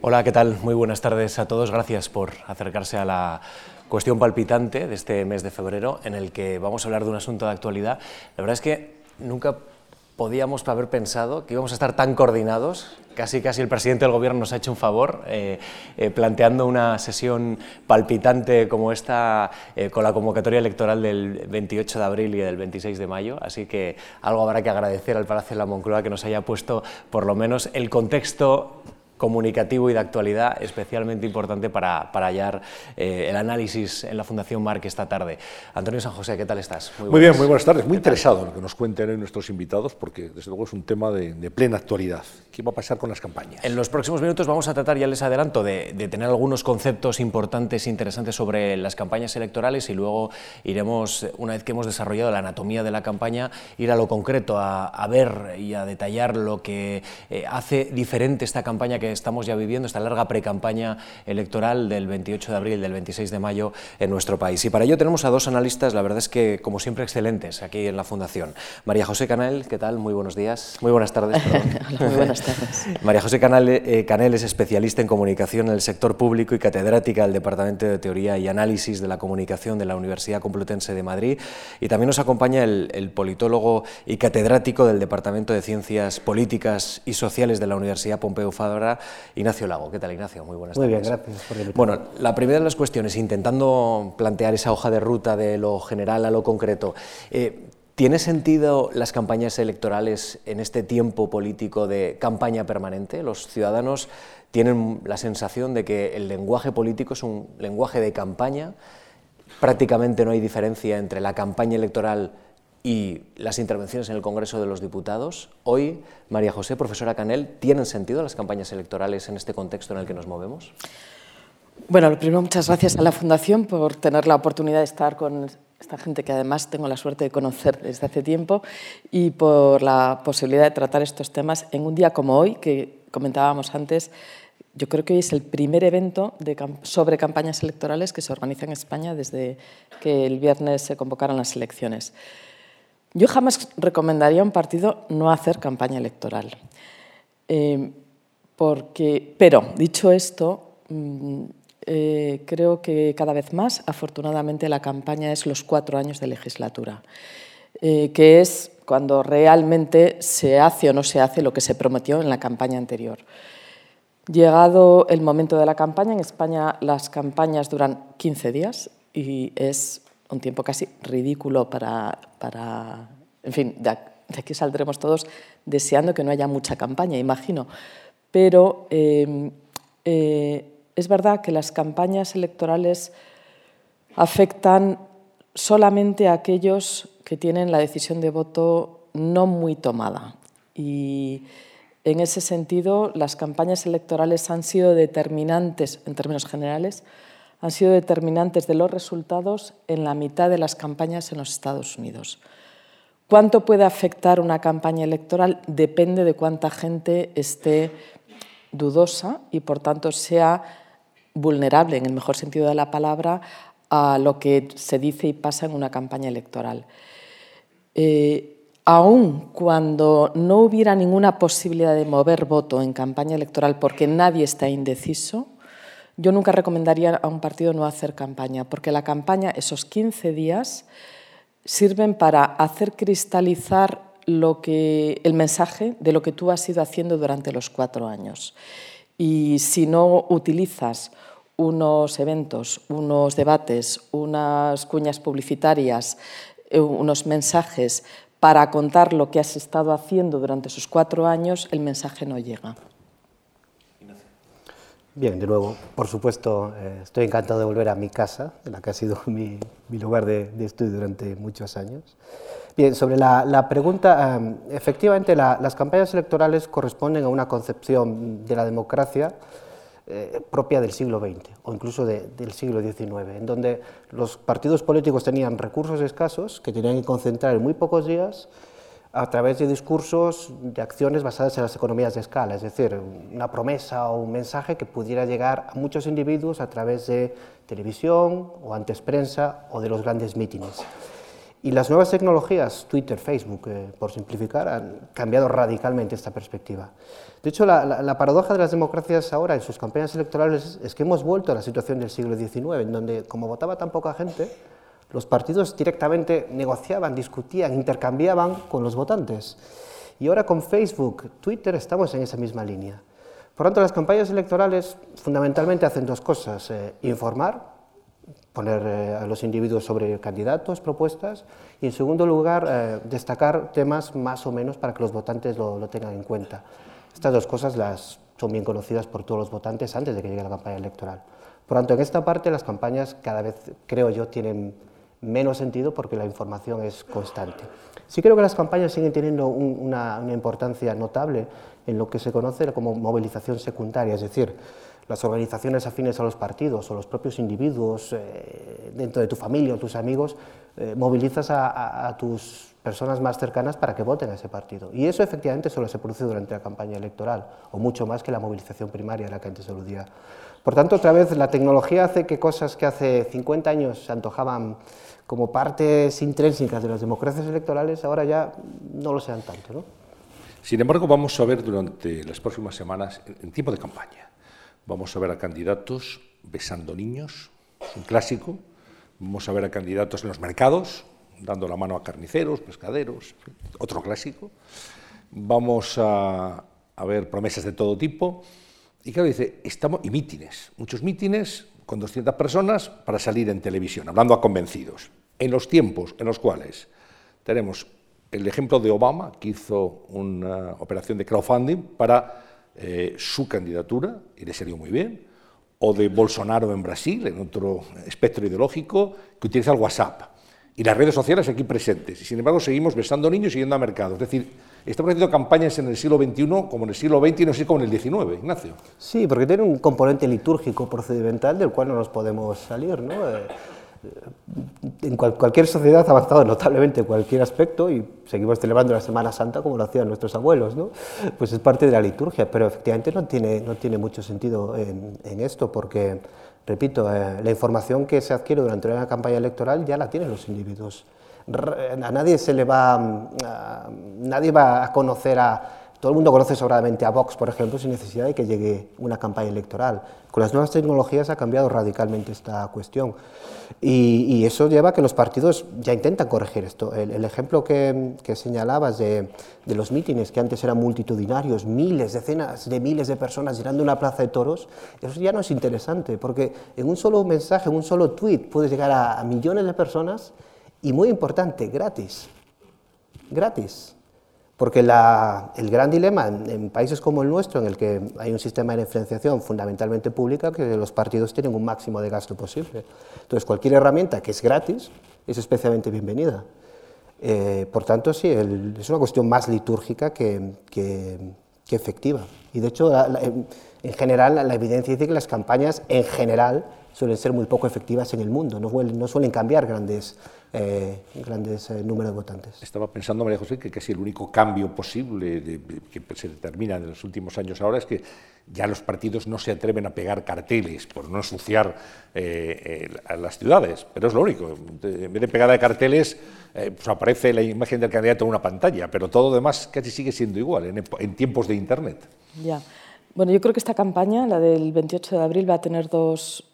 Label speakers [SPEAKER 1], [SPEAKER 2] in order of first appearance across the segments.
[SPEAKER 1] Hola, ¿qué tal? Muy buenas tardes a todos. Gracias por acercarse a la cuestión palpitante de este mes de febrero en el que vamos a hablar de un asunto de actualidad. La verdad es que nunca podíamos haber pensado que íbamos a estar tan coordinados. Casi, casi el presidente del gobierno nos ha hecho un favor eh, eh, planteando una sesión palpitante como esta eh, con la convocatoria electoral del 28 de abril y del 26 de mayo. Así que algo habrá que agradecer al Palacio de la Moncloa que nos haya puesto por lo menos el contexto comunicativo y de actualidad especialmente importante para, para hallar eh, el análisis en la Fundación Marc esta tarde. Antonio San José, ¿qué tal estás?
[SPEAKER 2] Muy, bien, muy buenas tardes. Muy interesado en lo que nos cuenten nuestros invitados porque desde luego es un tema de, de, plena actualidad. ¿Qué va a pasar con las campañas?
[SPEAKER 1] En los próximos minutos vamos a tratar, ya les adelanto, de, de tener algunos conceptos importantes e interesantes sobre las campañas electorales y luego iremos, una vez que hemos desarrollado la anatomía de la campaña, ir a lo concreto, a, a ver y a detallar lo que eh, hace diferente esta campaña que estamos ya viviendo, esta larga precampaña electoral del 28 de abril, del 26 de mayo en nuestro país. Y para ello tenemos a dos analistas, la verdad es que, como siempre, excelentes aquí en la Fundación. María José Canel, ¿qué tal? Muy buenos días. Muy buenas tardes.
[SPEAKER 3] Muy buenas tardes.
[SPEAKER 1] María José Canel, eh, Canel es especialista en comunicación en el sector público y catedrática del Departamento de Teoría y Análisis de la Comunicación de la Universidad Complutense de Madrid. Y también nos acompaña el, el politólogo y catedrático del Departamento de Ciencias Políticas y Sociales de la Universidad Pompeu Fabra, Ignacio Lago. ¿Qué tal, Ignacio? Muy buenas
[SPEAKER 4] Muy
[SPEAKER 1] tardes.
[SPEAKER 4] bien, gracias por invitarme.
[SPEAKER 1] Bueno, la primera de las cuestiones, intentando plantear esa hoja de ruta de lo general a lo concreto, eh, ¿tiene sentido las campañas electorales en este tiempo político de campaña permanente? Los ciudadanos tienen la sensación de que el lenguaje político es un lenguaje de campaña, prácticamente no hay diferencia entre la campaña electoral y las intervenciones en el Congreso de los Diputados. Hoy, María José, profesora Canel, ¿tienen sentido las campañas electorales en este contexto en el que nos movemos?
[SPEAKER 3] Bueno, lo primero, muchas gracias a la Fundación por tener la oportunidad de estar con esta gente que además tengo la suerte de conocer desde hace tiempo y por la posibilidad de tratar estos temas en un día como hoy, que comentábamos antes, yo creo que hoy es el primer evento de, sobre campañas electorales que se organiza en España desde que el viernes se convocaron las elecciones. Yo jamás recomendaría a un partido no hacer campaña electoral. Eh, porque, pero, dicho esto, mmm, eh, creo que cada vez más, afortunadamente, la campaña es los cuatro años de legislatura, eh, que es cuando realmente se hace o no se hace lo que se prometió en la campaña anterior. Llegado el momento de la campaña, en España las campañas duran 15 días y es un tiempo casi ridículo para, para en fin, de aquí saldremos todos deseando que no haya mucha campaña, imagino. Pero eh, eh, es verdad que las campañas electorales afectan solamente a aquellos que tienen la decisión de voto no muy tomada. Y en ese sentido, las campañas electorales han sido determinantes, en términos generales, han sido determinantes de los resultados en la mitad de las campañas en los Estados Unidos. ¿Cuánto puede afectar una campaña electoral? Depende de cuánta gente esté dudosa y, por tanto, sea vulnerable, en el mejor sentido de la palabra, a lo que se dice y pasa en una campaña electoral. Eh, aun cuando no hubiera ninguna posibilidad de mover voto en campaña electoral porque nadie está indeciso, yo nunca recomendaría a un partido no hacer campaña, porque la campaña, esos 15 días, sirven para hacer cristalizar el mensaje de lo que tú has ido haciendo durante los cuatro años. Y si no utilizas unos eventos, unos debates, unas cuñas publicitarias, eh, unos mensajes para contar lo que has estado haciendo durante esos cuatro años, el mensaje no llega.
[SPEAKER 4] Bien, de nuevo, por supuesto, eh, estoy encantado de volver a mi casa, en la que ha sido mi, mi lugar de, de, estudio durante muchos años. Bien, sobre la, la pregunta, eh, efectivamente la, las campañas electorales corresponden a una concepción de la democracia eh, propia del siglo XX o incluso de, del siglo XIX, en donde los partidos políticos tenían recursos escasos que tenían que concentrar en muy pocos días a través de discursos, de acciones basadas en las economías de escala, es decir, una promesa o un mensaje que pudiera llegar a muchos individuos a través de televisión o antes prensa o de los grandes mítines. Y las nuevas tecnologías, Twitter, Facebook, eh, por simplificar, han cambiado radicalmente esta perspectiva. De hecho, la, paradoja de las democracias ahora en sus campañas electorales es que hemos vuelto a la situación del siglo XIX, en donde, como votaba tan poca gente, los partidos directamente negociaban, discutían, intercambiaban con los votantes. Y ahora con Facebook, Twitter, estamos en esa misma línea. Por tanto, las campañas electorales fundamentalmente hacen dos cosas, eh, informar poner eh, a los individuos sobre candidatos, propuestas, y en segundo lugar, eh, destacar temas más o menos para que los votantes lo, tengan en cuenta. Estas dos cosas las son bien conocidas por todos los votantes antes de que llegue la campaña electoral. Por tanto, en esta parte las campañas cada vez, creo yo, tienen menos sentido porque la información es constante. Sí creo que las campañas siguen teniendo una, una importancia notable en lo que se conoce como movilización secundaria, es decir, las organizaciones afines a los partidos o los propios individuos eh, dentro de tu familia o tus amigos, eh, movilizas a, tus personas más cercanas para que voten a ese partido. Y eso efectivamente solo se produce durante la campaña electoral, o mucho más que la movilización primaria a la que antes aludía. Por tanto, otra vez, la tecnología hace que cosas que hace 50 años se antojaban como partes intrínsecas de las democracias electorales, ahora ya no lo sean tanto. ¿no?
[SPEAKER 2] Sin embargo, vamos a ver durante las próximas semanas, en tiempo de campaña, Vamos a ver a candidatos besando niños, es un clásico. Vamos a ver a candidatos en los mercados, dando la mano a carniceros, pescaderos, otro clásico. Vamos a, ver promesas de todo tipo. Y claro, dice, estamos, y mítines, muchos mítines con 200 personas para salir en televisión, hablando a convencidos. En los tiempos en los cuales tenemos el ejemplo de Obama, que hizo una operación de crowdfunding para eh, su candidatura, y le salió muy bien, o de Bolsonaro en Brasil, en otro espectro ideológico, que utiliza el WhatsApp. Y las redes sociales aquí presentes. Y sin embargo, seguimos besando niños y yendo a mercados. Es decir, estamos haciendo campañas en el siglo XXI como en el siglo XX y no sé como en el XIX, Ignacio.
[SPEAKER 4] Sí, porque tiene un componente litúrgico procedimental del cual no nos podemos salir. ¿no? Eh, en cualquier sociedad ha avanzado notablemente en cualquier aspecto y seguimos celebrando la Semana Santa como lo hacían nuestros abuelos, ¿no? pues es parte de la liturgia, pero efectivamente no tiene, no tiene mucho sentido en, esto porque, repito, eh, la información que se adquiere durante una campaña electoral ya la tienen los individuos. A nadie se le va, nadie va a conocer a todo el mundo conoce sobradamente a Vox, por ejemplo, sin necesidad de que llegue una campaña electoral. Con las nuevas tecnologías ha cambiado radicalmente esta cuestión. Y, eso lleva a que los partidos ya intentan corregir esto. El, ejemplo que, señalabas de, los mítines, que antes eran multitudinarios, miles, decenas de miles de personas llenando una plaza de toros, eso ya no es interesante, porque en un solo mensaje, en un solo tweet, puedes llegar a millones de personas y, muy importante, gratis. Gratis. Porque el gran dilema en, países como el nuestro, en el que hay un sistema de financiación fundamentalmente pública, que los partidos tienen un máximo de gasto posible. Entonces, cualquier herramienta que es gratis es especialmente bienvenida. Eh, por tanto, sí, es una cuestión más litúrgica que, efectiva. Y de hecho, en, general, la evidencia dice que las campañas, en general, suelen ser muy poco efectivas en el mundo, no, no suelen cambiar grandes eh, grandes eh, números de votantes.
[SPEAKER 2] Estaba pensando, María José, que casi el único cambio posible que se determina en los últimos años ahora es que ya los partidos no se atreven a pegar carteles por no ensuciar eh, a las ciudades, pero es lo único. En vez de pegada de carteles, pues aparece la imagen del candidato en una pantalla, pero todo lo demás casi sigue siendo igual en, en tiempos de Internet.
[SPEAKER 3] Ya. Bueno, yo creo que esta campaña, la del 28 de abril, va a tener dos,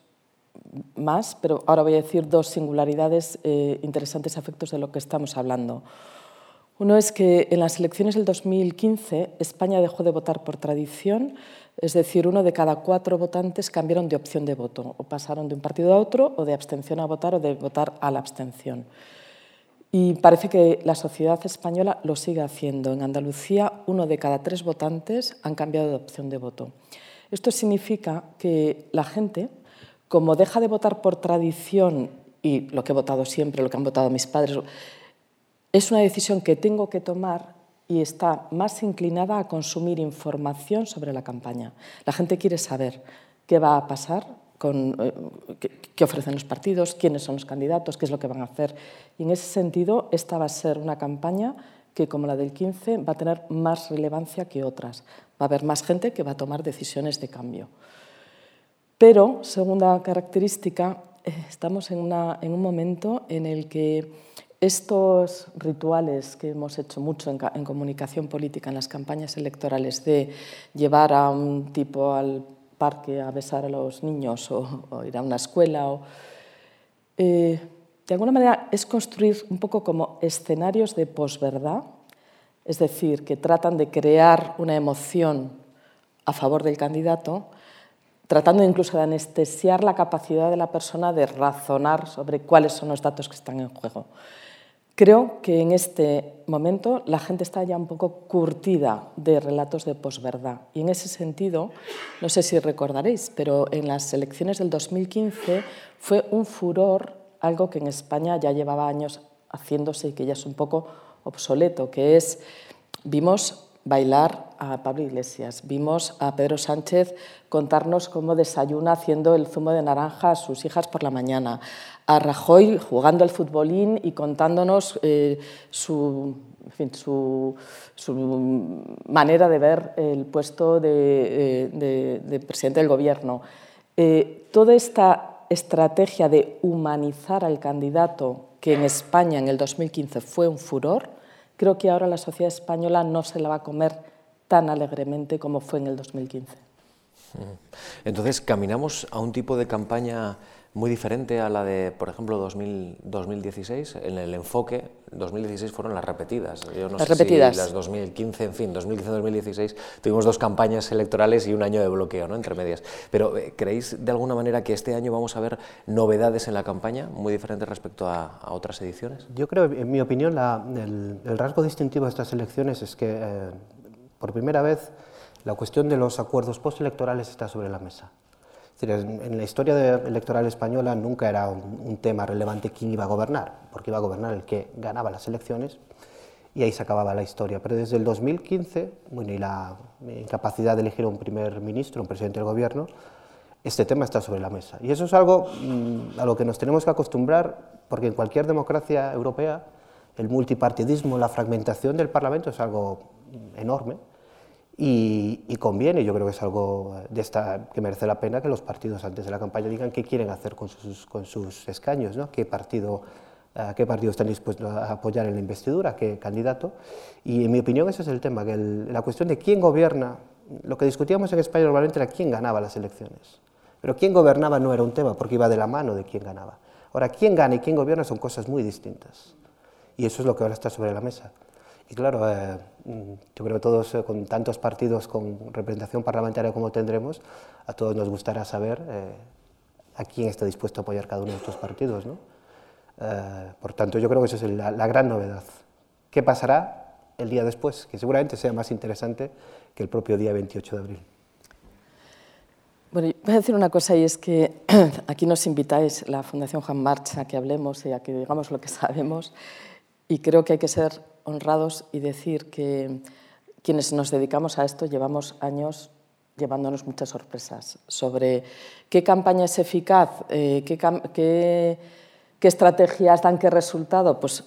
[SPEAKER 3] más, pero ahora voy a decir dos singularidades eh, interesantes efectos de lo que estamos hablando. Uno es que en las elecciones del 2015 España dejó de votar por tradición, es decir, uno de cada cuatro votantes cambiaron de opción de voto, o pasaron de un partido a otro, o de abstención a votar, o de votar a la abstención. Y parece que la sociedad española lo sigue haciendo. En Andalucía, uno de cada tres votantes han cambiado de opción de voto. Esto significa que la gente como deja de votar por tradición y lo que he votado siempre, lo que han votado mis padres, es una decisión que tengo que tomar y está más inclinada a consumir información sobre la campaña. La gente quiere saber qué va a pasar, eh, qué, ofrecen los partidos, quiénes son los candidatos, qué es lo que van a hacer. Y en ese sentido, esta va a ser una campaña que, como la del 15, va a tener más relevancia que otras. Va a haber más gente que va a tomar decisiones de cambio. Pero, segunda característica, eh, estamos en, un momento en el que estos rituales que hemos hecho mucho en, comunicación política en las campañas electorales de llevar a un tipo al parque a besar a los niños o, ir a una escuela, o, eh, de alguna manera es construir un poco como escenarios de posverdad, es decir, que tratan de crear una emoción a favor del candidato, tratando incluso de anestesiar la capacidad de la persona de razonar sobre cuáles son los datos que están en juego. Creo que en este momento la gente está ya un poco curtida de relatos de posverdad. Y en ese sentido, no sé si recordaréis, pero en las elecciones del 2015 fue un furor, algo que en España ya llevaba años haciéndose y que ya es un poco obsoleto, que es, vimos bailar a Pablo Iglesias, vimos a Pedro Sánchez contarnos cómo desayuna haciendo el zumo de naranja a sus hijas por la mañana, a Rajoy jugando al futbolín y contándonos eh, su, su, manera de ver el puesto de, eh, presidente del gobierno. Eh, toda esta estrategia de humanizar al candidato, que en España en el 2015 fue un furor, creo que ahora la sociedad española no se la va a comer tan alegremente como fue en el 2015.
[SPEAKER 1] Entonces, caminamos a un tipo de campaña muy diferente a la de, por ejemplo, 2016. En el enfoque, 2016 fueron las repetidas.
[SPEAKER 3] Yo no las sé repetidas.
[SPEAKER 1] Si las 2015, en fin, 2015-2016 tuvimos dos campañas electorales y un año de bloqueo, ¿no? Entre medias. Pero eh, ¿creéis de alguna manera que este año vamos a ver novedades en la campaña muy diferentes respecto a, otras ediciones?
[SPEAKER 4] Yo creo, en mi opinión, el, rasgo distintivo de estas elecciones es que, eh, por primera vez, la cuestión de los acuerdos postelectorales está sobre la mesa en la historia electoral española nunca era un, tema relevante quién iba a gobernar, porque iba a gobernar el que ganaba las elecciones y ahí se acababa la historia. Pero desde el 2015, bueno, y la incapacidad de elegir un primer ministro, un presidente del gobierno, este tema está sobre la mesa. Y eso es algo mm, a lo que nos tenemos que acostumbrar, porque en cualquier democracia europea el multipartidismo, la fragmentación del Parlamento es algo enorme y, conviene, yo creo que es algo de esta, que merece la pena que los partidos antes de la campaña digan qué quieren hacer con sus, con sus escaños, ¿no? qué, partido, qué partido están dispuestos a apoyar en la investidura, qué candidato. Y en mi opinión ese es el tema, que la cuestión de quién gobierna, lo que discutíamos en España normalmente era quién ganaba las elecciones. Pero quién gobernaba no era un tema, porque iba de la mano de quién ganaba. Ahora, quién gana y quién gobierna son cosas muy distintas. Y eso es lo que ahora está sobre la mesa. Y claro, eh, yo creo que todos, eh, con tantos partidos con representación parlamentaria como tendremos, a todos nos gustará saber eh, a quién está dispuesto a apoyar cada uno de estos partidos. ¿no? por tanto, yo creo que esa es la, gran novedad. ¿Qué pasará el día después? Que seguramente sea más interesante que el propio día 28 de abril.
[SPEAKER 3] Bueno, voy a decir una cosa y es que aquí nos invitáis, la Fundación Juan Marcha, a que hablemos y a que digamos lo que sabemos y creo que hay que ser honrados y decir que quienes nos dedicamos a esto llevamos años llevándonos muchas sorpresas sobre qué campaña es eficaz, eh, qué, estrategias dan qué resultado. Pues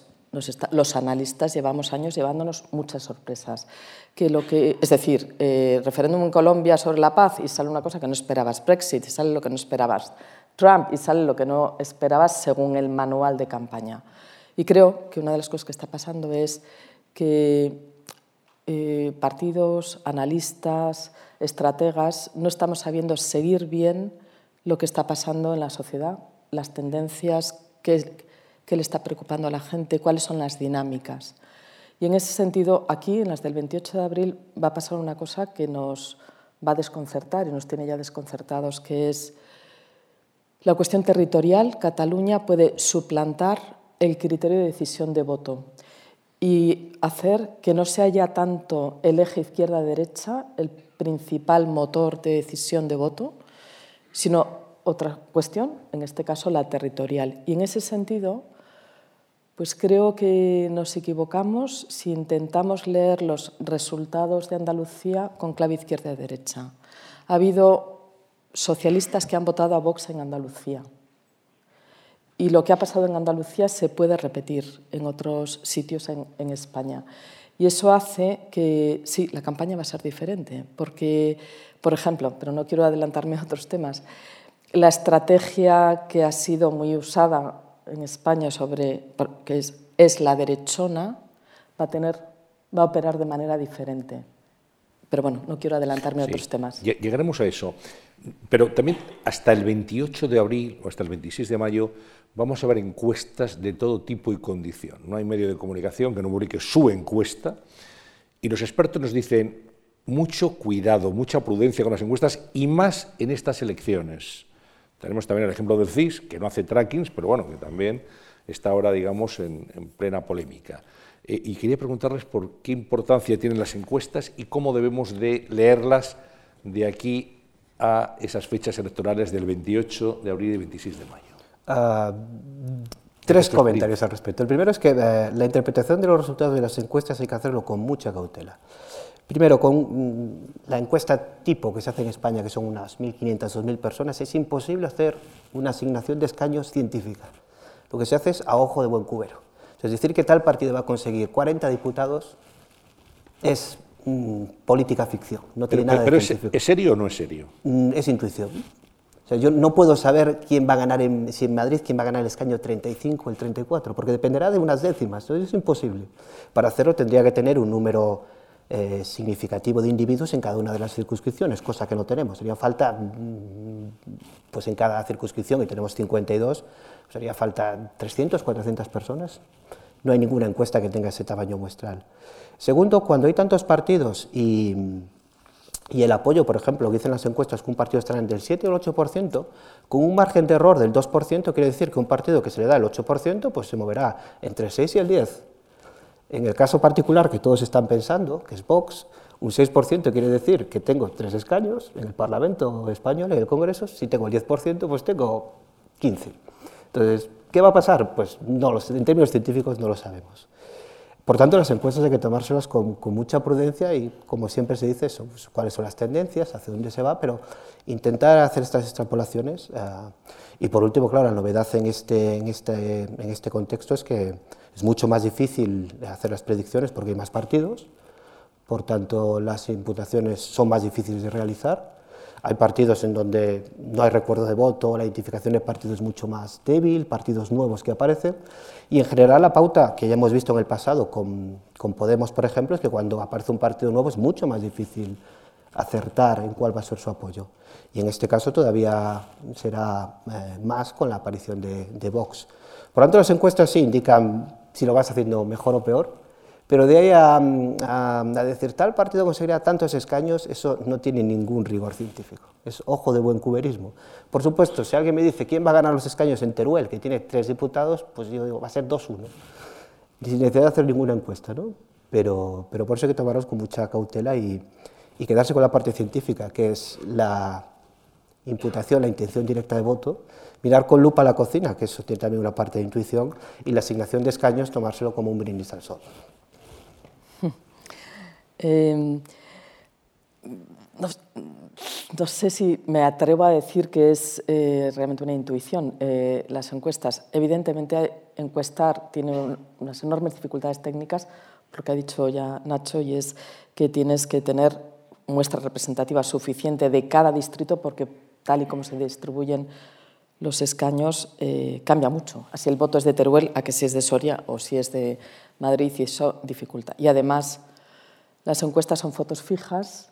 [SPEAKER 3] los analistas llevamos años llevándonos muchas sorpresas. Que lo que, es decir, eh, referéndum en Colombia sobre la paz y sale una cosa que no esperabas, Brexit y sale lo que no esperabas, Trump y sale lo que no esperabas según el manual de campaña. Y creo que una de las cosas que está pasando es que eh, partidos, analistas, estrategas, no estamos sabiendo seguir bien lo que está pasando en la sociedad, las tendencias, qué, le está preocupando a la gente, cuáles son las dinámicas. Y en ese sentido, aquí, en las del 28 de abril, va a pasar una cosa que nos va a desconcertar y nos tiene ya desconcertados, que es la cuestión territorial. Cataluña puede suplantar el criterio de decisión de voto y hacer que no sea ya tanto el eje izquierda-derecha el principal motor de decisión de voto, sino otra cuestión, en este caso la territorial. Y en ese sentido, pues creo que nos equivocamos si intentamos leer los resultados de Andalucía con clave izquierda-derecha. Ha habido socialistas que han votado a Vox en Andalucía y lo que ha pasado en Andalucía se puede repetir en otros sitios en, España. Y eso hace que, sí, la campaña va a ser diferente, porque, por ejemplo, pero no quiero adelantarme a otros temas, la estrategia que ha sido muy usada en España sobre, que es es la derechona, va a, tener, va a operar de manera diferente. Pero bueno, no quiero adelantarme a otros temas.
[SPEAKER 2] Llegaremos a eso. Pero también hasta el 28 de abril o hasta el 26 de mayo vamos a ver encuestas de todo tipo y condición. No hay medio de comunicación que no publique su encuesta y los expertos nos dicen mucho cuidado, mucha prudencia con las encuestas y más en estas elecciones. Tenemos también el ejemplo del CIS, que no hace trackings, pero bueno, que también está ahora, digamos, en, plena polémica. Eh, y quería preguntarles por qué importancia tienen las encuestas y cómo debemos de leerlas de aquí a esas fechas electorales del 28 de abril y 26 de mayo. Ah,
[SPEAKER 4] tres comentarios al respecto. El primero es que eh, la interpretación de los resultados de las encuestas hay que hacerlo con mucha cautela. Primero, con mm, la encuesta tipo que se hace en España, que son unas 1.500, 2.000 personas, es imposible hacer una asignación de escaños científica. Lo que se hace es a ojo de buen cubero. Es decir, que tal partido va a conseguir 40 diputados es mm, política ficción, no tiene nada de científico.
[SPEAKER 2] ¿Es serio o no es serio?
[SPEAKER 4] Mm, es intuición. O sea, yo no puedo saber quién va a ganar, en, si en Madrid, quién va a ganar el escaño 35 o el 34, porque dependerá de unas décimas. Entonces es imposible. Para hacerlo tendría que tener un número eh, significativo de individuos en cada una de las circunscripciones, cosa que no tenemos. Sería falta, mm, pues en cada circunscripción, y tenemos 52, sería falta 300, 400 personas. No hay ninguna encuesta que tenga ese tamaño muestral. Segundo, cuando hay tantos partidos y, y el apoyo, por ejemplo, que dicen las encuestas que un partido estará entre el 7 o el 8%, con un margen de error del 2%, quiere decir que un partido que se le da el 8%, pues se moverá entre el 6 y el 10. En el caso particular que todos están pensando, que es Vox, un 6% quiere decir que tengo tres escaños en el Parlamento español, en el Congreso, si tengo el 10%, pues tengo 15. Entonces, ¿qué va a pasar? Pues no, en términos científicos no lo sabemos. Por tanto, las encuestas hay que tomárselas con, mucha prudencia y, como siempre se dice, pues, cuáles son las tendencias, hacia dónde se va, pero intentar hacer estas extrapolaciones. Eh, y por último, claro, la novedad en este, en, este, en este contexto es que es mucho más difícil hacer las predicciones porque hay más partidos, por tanto las imputaciones son más difíciles de realizar. Hay partidos en donde no hay recuerdo de voto, la identificación de partidos es mucho más débil, partidos nuevos que aparecen. Y en general la pauta que ya hemos visto en el pasado con, con Podemos, por ejemplo, es que cuando aparece un partido nuevo es mucho más difícil acertar en cuál va a ser su apoyo. Y en este caso todavía será eh, más con la aparición de, de Vox. Por tanto, las encuestas sí indican si lo vas haciendo mejor o peor, pero de ahí a, decir tal partido conseguirá tantos escaños, eso no tiene ningún rigor científico. Es ojo de buen cuberismo. Por supuesto, si alguien me dice quién va a ganar los escaños en Teruel, que tiene tres diputados, pues yo digo, va a ser 2-1. Sin necesidad de hacer ninguna encuesta, ¿no? Pero, pero por eso hay que tomarlos con mucha cautela y, y quedarse con la parte científica, que es la imputación, la intención directa de voto, mirar con lupa la cocina, que eso tiene también una parte de intuición, y la asignación de escaños tomárselo como un brindis al sol.
[SPEAKER 3] Em, no, sé si me atrevo a decir que es eh, realmente una intuición. Eh, las encuestas, evidentemente, encuestar tiene unas enormes dificultades técnicas, lo que ha dicho ya Nacho, y es que tienes que tener muestra representativa suficiente de cada distrito porque tal y como se distribuyen los escaños eh, cambia mucho. Así el voto es de Teruel a que si es de Soria o si es de Madrid y eso dificulta. Y además las encuestas son fotos fijas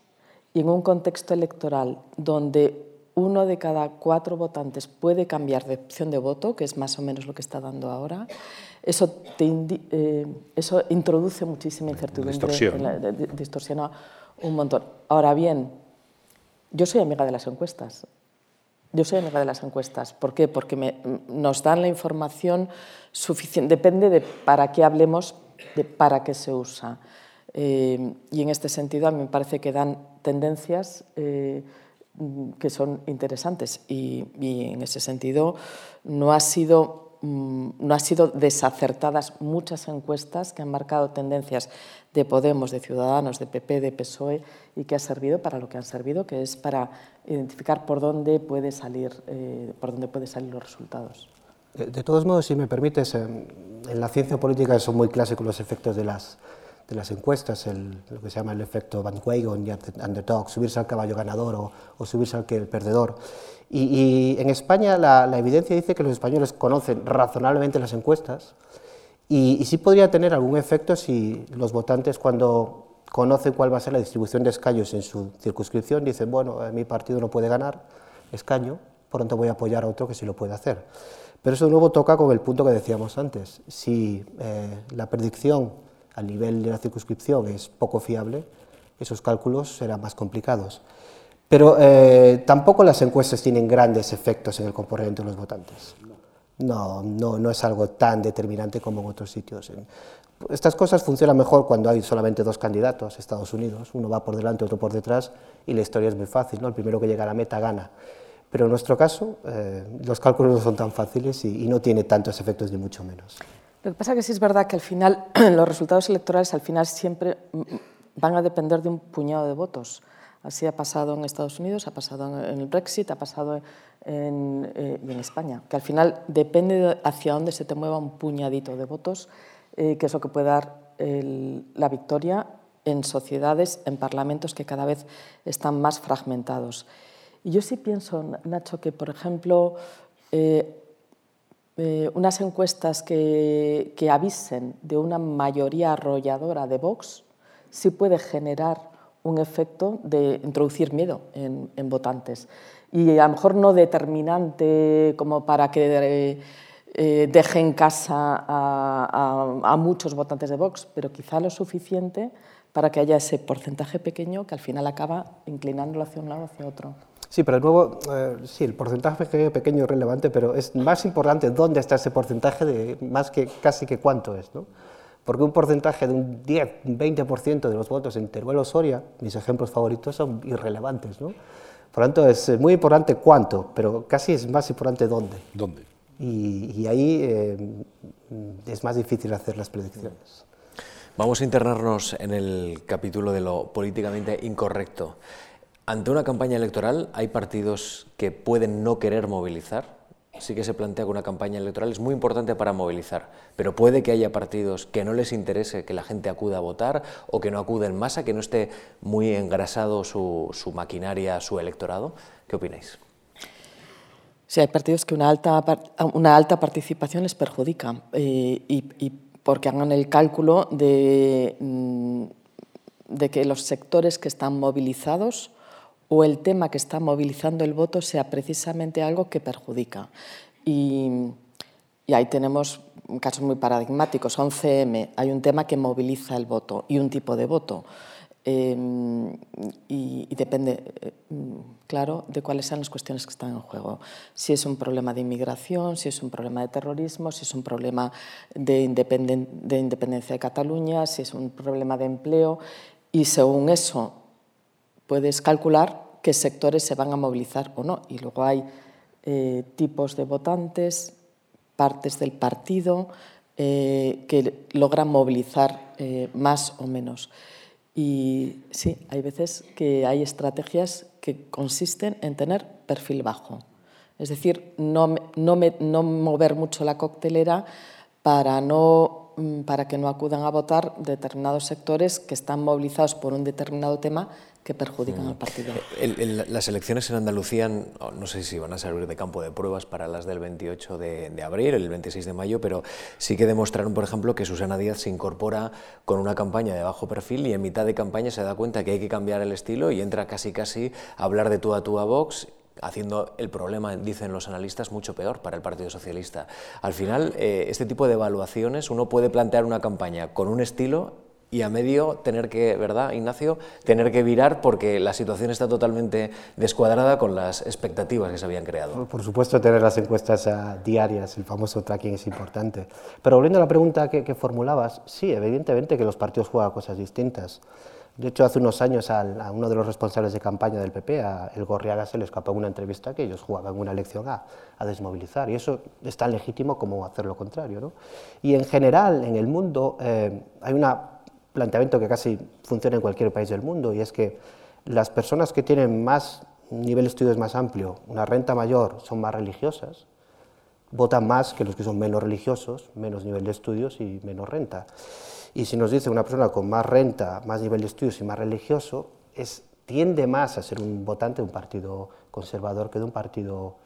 [SPEAKER 3] y en un contexto electoral donde uno de cada cuatro votantes puede cambiar de opción de voto, que es más o menos lo que está dando ahora, eso, eh, eso introduce muchísima incertidumbre, distorsiona un montón. Ahora bien, yo soy amiga de las encuestas, yo soy amiga de las encuestas. ¿Por qué? Porque nos dan la información suficiente. Depende de para qué hablemos, de para qué se usa. Eh, y en este sentido a mí me parece que dan tendencias eh, que son interesantes. Y, en ese sentido no ha sido mm, no ha sido desacertadas muchas encuestas que han marcado tendencias de Podemos, de Ciudadanos, de PP, de PSOE y que ha servido para lo que han servido, que es para identificar por dónde puede salir, eh, por dónde puede salir los resultados.
[SPEAKER 4] De, todos modos, si me permites, en, la ciencia política son muy clásicos los efectos de las, de las encuestas, el, lo que se llama el efecto bandwagon y underdog, subirse al caballo ganador o, o subirse al que el perdedor. Y, en España la, la, evidencia dice que los españoles conocen razonablemente las encuestas Y, sí podría tener algún efecto si los votantes cuando conocen cuál va a ser la distribución de escaños en su circunscripción dicen, bueno, mi partido no puede ganar escaño, por tanto voy a apoyar a otro que sí lo puede hacer. Pero eso de nuevo toca con el punto que decíamos antes. Si eh, la predicción al nivel de la circunscripción es poco fiable, esos cálculos serán más complicados. Pero eh, tampoco las encuestas tienen grandes efectos en el comportamiento de los votantes. No, no, no es algo tan determinante como en otros sitios. Estas cosas funcionan mejor cuando hay solamente dos candidatos, Estados Unidos, uno va por delante, otro por detrás, y la historia es muy fácil, ¿no? el primero que llega a la meta gana. Pero en nuestro caso, eh, los cálculos no son tan fáciles y, y, no tiene tantos efectos, ni mucho menos.
[SPEAKER 3] Lo que pasa es que sí es verdad que al final los resultados electorales al final siempre van a depender de un puñado de votos. Así ha pasado en Estados Unidos, ha pasado en el Brexit, ha pasado en, eh, en España, que al final depende de hacia dónde se te mueva un puñadito de votos, eh, que es lo que puede dar el, la victoria en sociedades, en parlamentos que cada vez están más fragmentados. Y yo sí pienso, Nacho, que por ejemplo, eh, eh, unas encuestas que, avisen de una mayoría arrolladora de Vox sí puede generar un efecto de introducir miedo en, votantes. Y a lo mejor no determinante como para que eh, eh, deje en casa a, muchos votantes de Vox, pero quizá lo suficiente para que haya ese porcentaje pequeño que al final acaba inclinándolo hacia un lado o hacia otro.
[SPEAKER 4] Sí, pero de nuevo, eh, sí, el porcentaje pequeño es relevante, pero es más importante dónde está ese porcentaje, de, más que casi que cuánto es. ¿no? porque un porcentaje de un 10, un 20% de los votos en Teruel o Soria, mis ejemplos favoritos, son irrelevantes. ¿no? Por lo tanto, es muy importante cuánto, pero casi es más importante dónde.
[SPEAKER 2] ¿Dónde?
[SPEAKER 4] Y, ahí eh, es más difícil hacer las predicciones.
[SPEAKER 1] Vamos a internarnos en el capítulo de lo políticamente incorrecto. Ante una campaña electoral hay partidos que pueden no querer movilizar, sí que se plantea que una campaña electoral es muy importante para movilizar, pero puede que haya partidos que no les interese que la gente acuda a votar o que no acude en masa, que no esté muy engrasado su, maquinaria, su electorado. ¿Qué opináis?
[SPEAKER 3] Sí, hay partidos que una alta, participación les perjudica eh, y, porque hagan el cálculo mm, de que los sectores que están movilizados o el tema que está movilizando el voto sea precisamente algo que perjudica. Y, ahí tenemos casos muy paradigmáticos. 11M, hay un tema que moviliza el voto y un tipo de voto. Em, y, depende, eh, claro, de cuáles sean las cuestiones que están en juego. Si es un problema de inmigración, si es un problema de terrorismo, si es un problema de, de independencia de Cataluña, si es un problema de empleo. Y según eso, puedes calcular qué sectores se van a movilizar o no. Y luego hay eh, tipos de votantes, partes del partido eh, que logran movilizar eh, más o menos. Y sí, hay veces que hay estrategias que consisten en tener perfil bajo. Es decir, no, mover mucho la coctelera para, no, para que no acudan a votar determinados sectores que están movilizados por un determinado tema que perjudican al partido.
[SPEAKER 1] las elecciones en Andalucía, no sé si van a servir de campo de pruebas para las del 28 de, abril, el 26 de mayo, pero sí que demostraron, por ejemplo, que Susana Díaz se incorpora con una campaña de bajo perfil y en mitad de campaña se da cuenta que hay que cambiar el estilo y entra casi casi a hablar de tú a tú a Vox haciendo el problema, dicen los analistas, mucho peor para el Partido Socialista. Al final, eh, este tipo de evaluaciones, uno puede plantear una campaña con un estilo y a medio tener que, ¿verdad, Ignacio? Tener que virar porque la situación está totalmente descuadrada con las expectativas que se habían creado.
[SPEAKER 4] Por supuesto, tener las encuestas diarias, el famoso tracking es importante. Pero volviendo a la pregunta que, formulabas, sí, evidentemente que los partidos juegan cosas distintas. De hecho, hace unos años a, uno de los responsables de campaña del PP, El Gorriaga, se le escapó en una entrevista que ellos jugaban una elección a, a desmovilizar. Y eso es tan legítimo como hacer lo contrario. ¿no? Y en general, en el mundo, eh, hay una planteamiento que casi funciona en cualquier país del mundo, y es que las personas que tienen más nivel de estudios más amplio, una renta mayor, son más religiosas, votan más que los que son menos religiosos, menos nivel de estudios y menos renta. Y si nos dice una persona con más renta, más nivel de estudios y más religioso, es, tiende más a ser un votante de un partido conservador que de un partido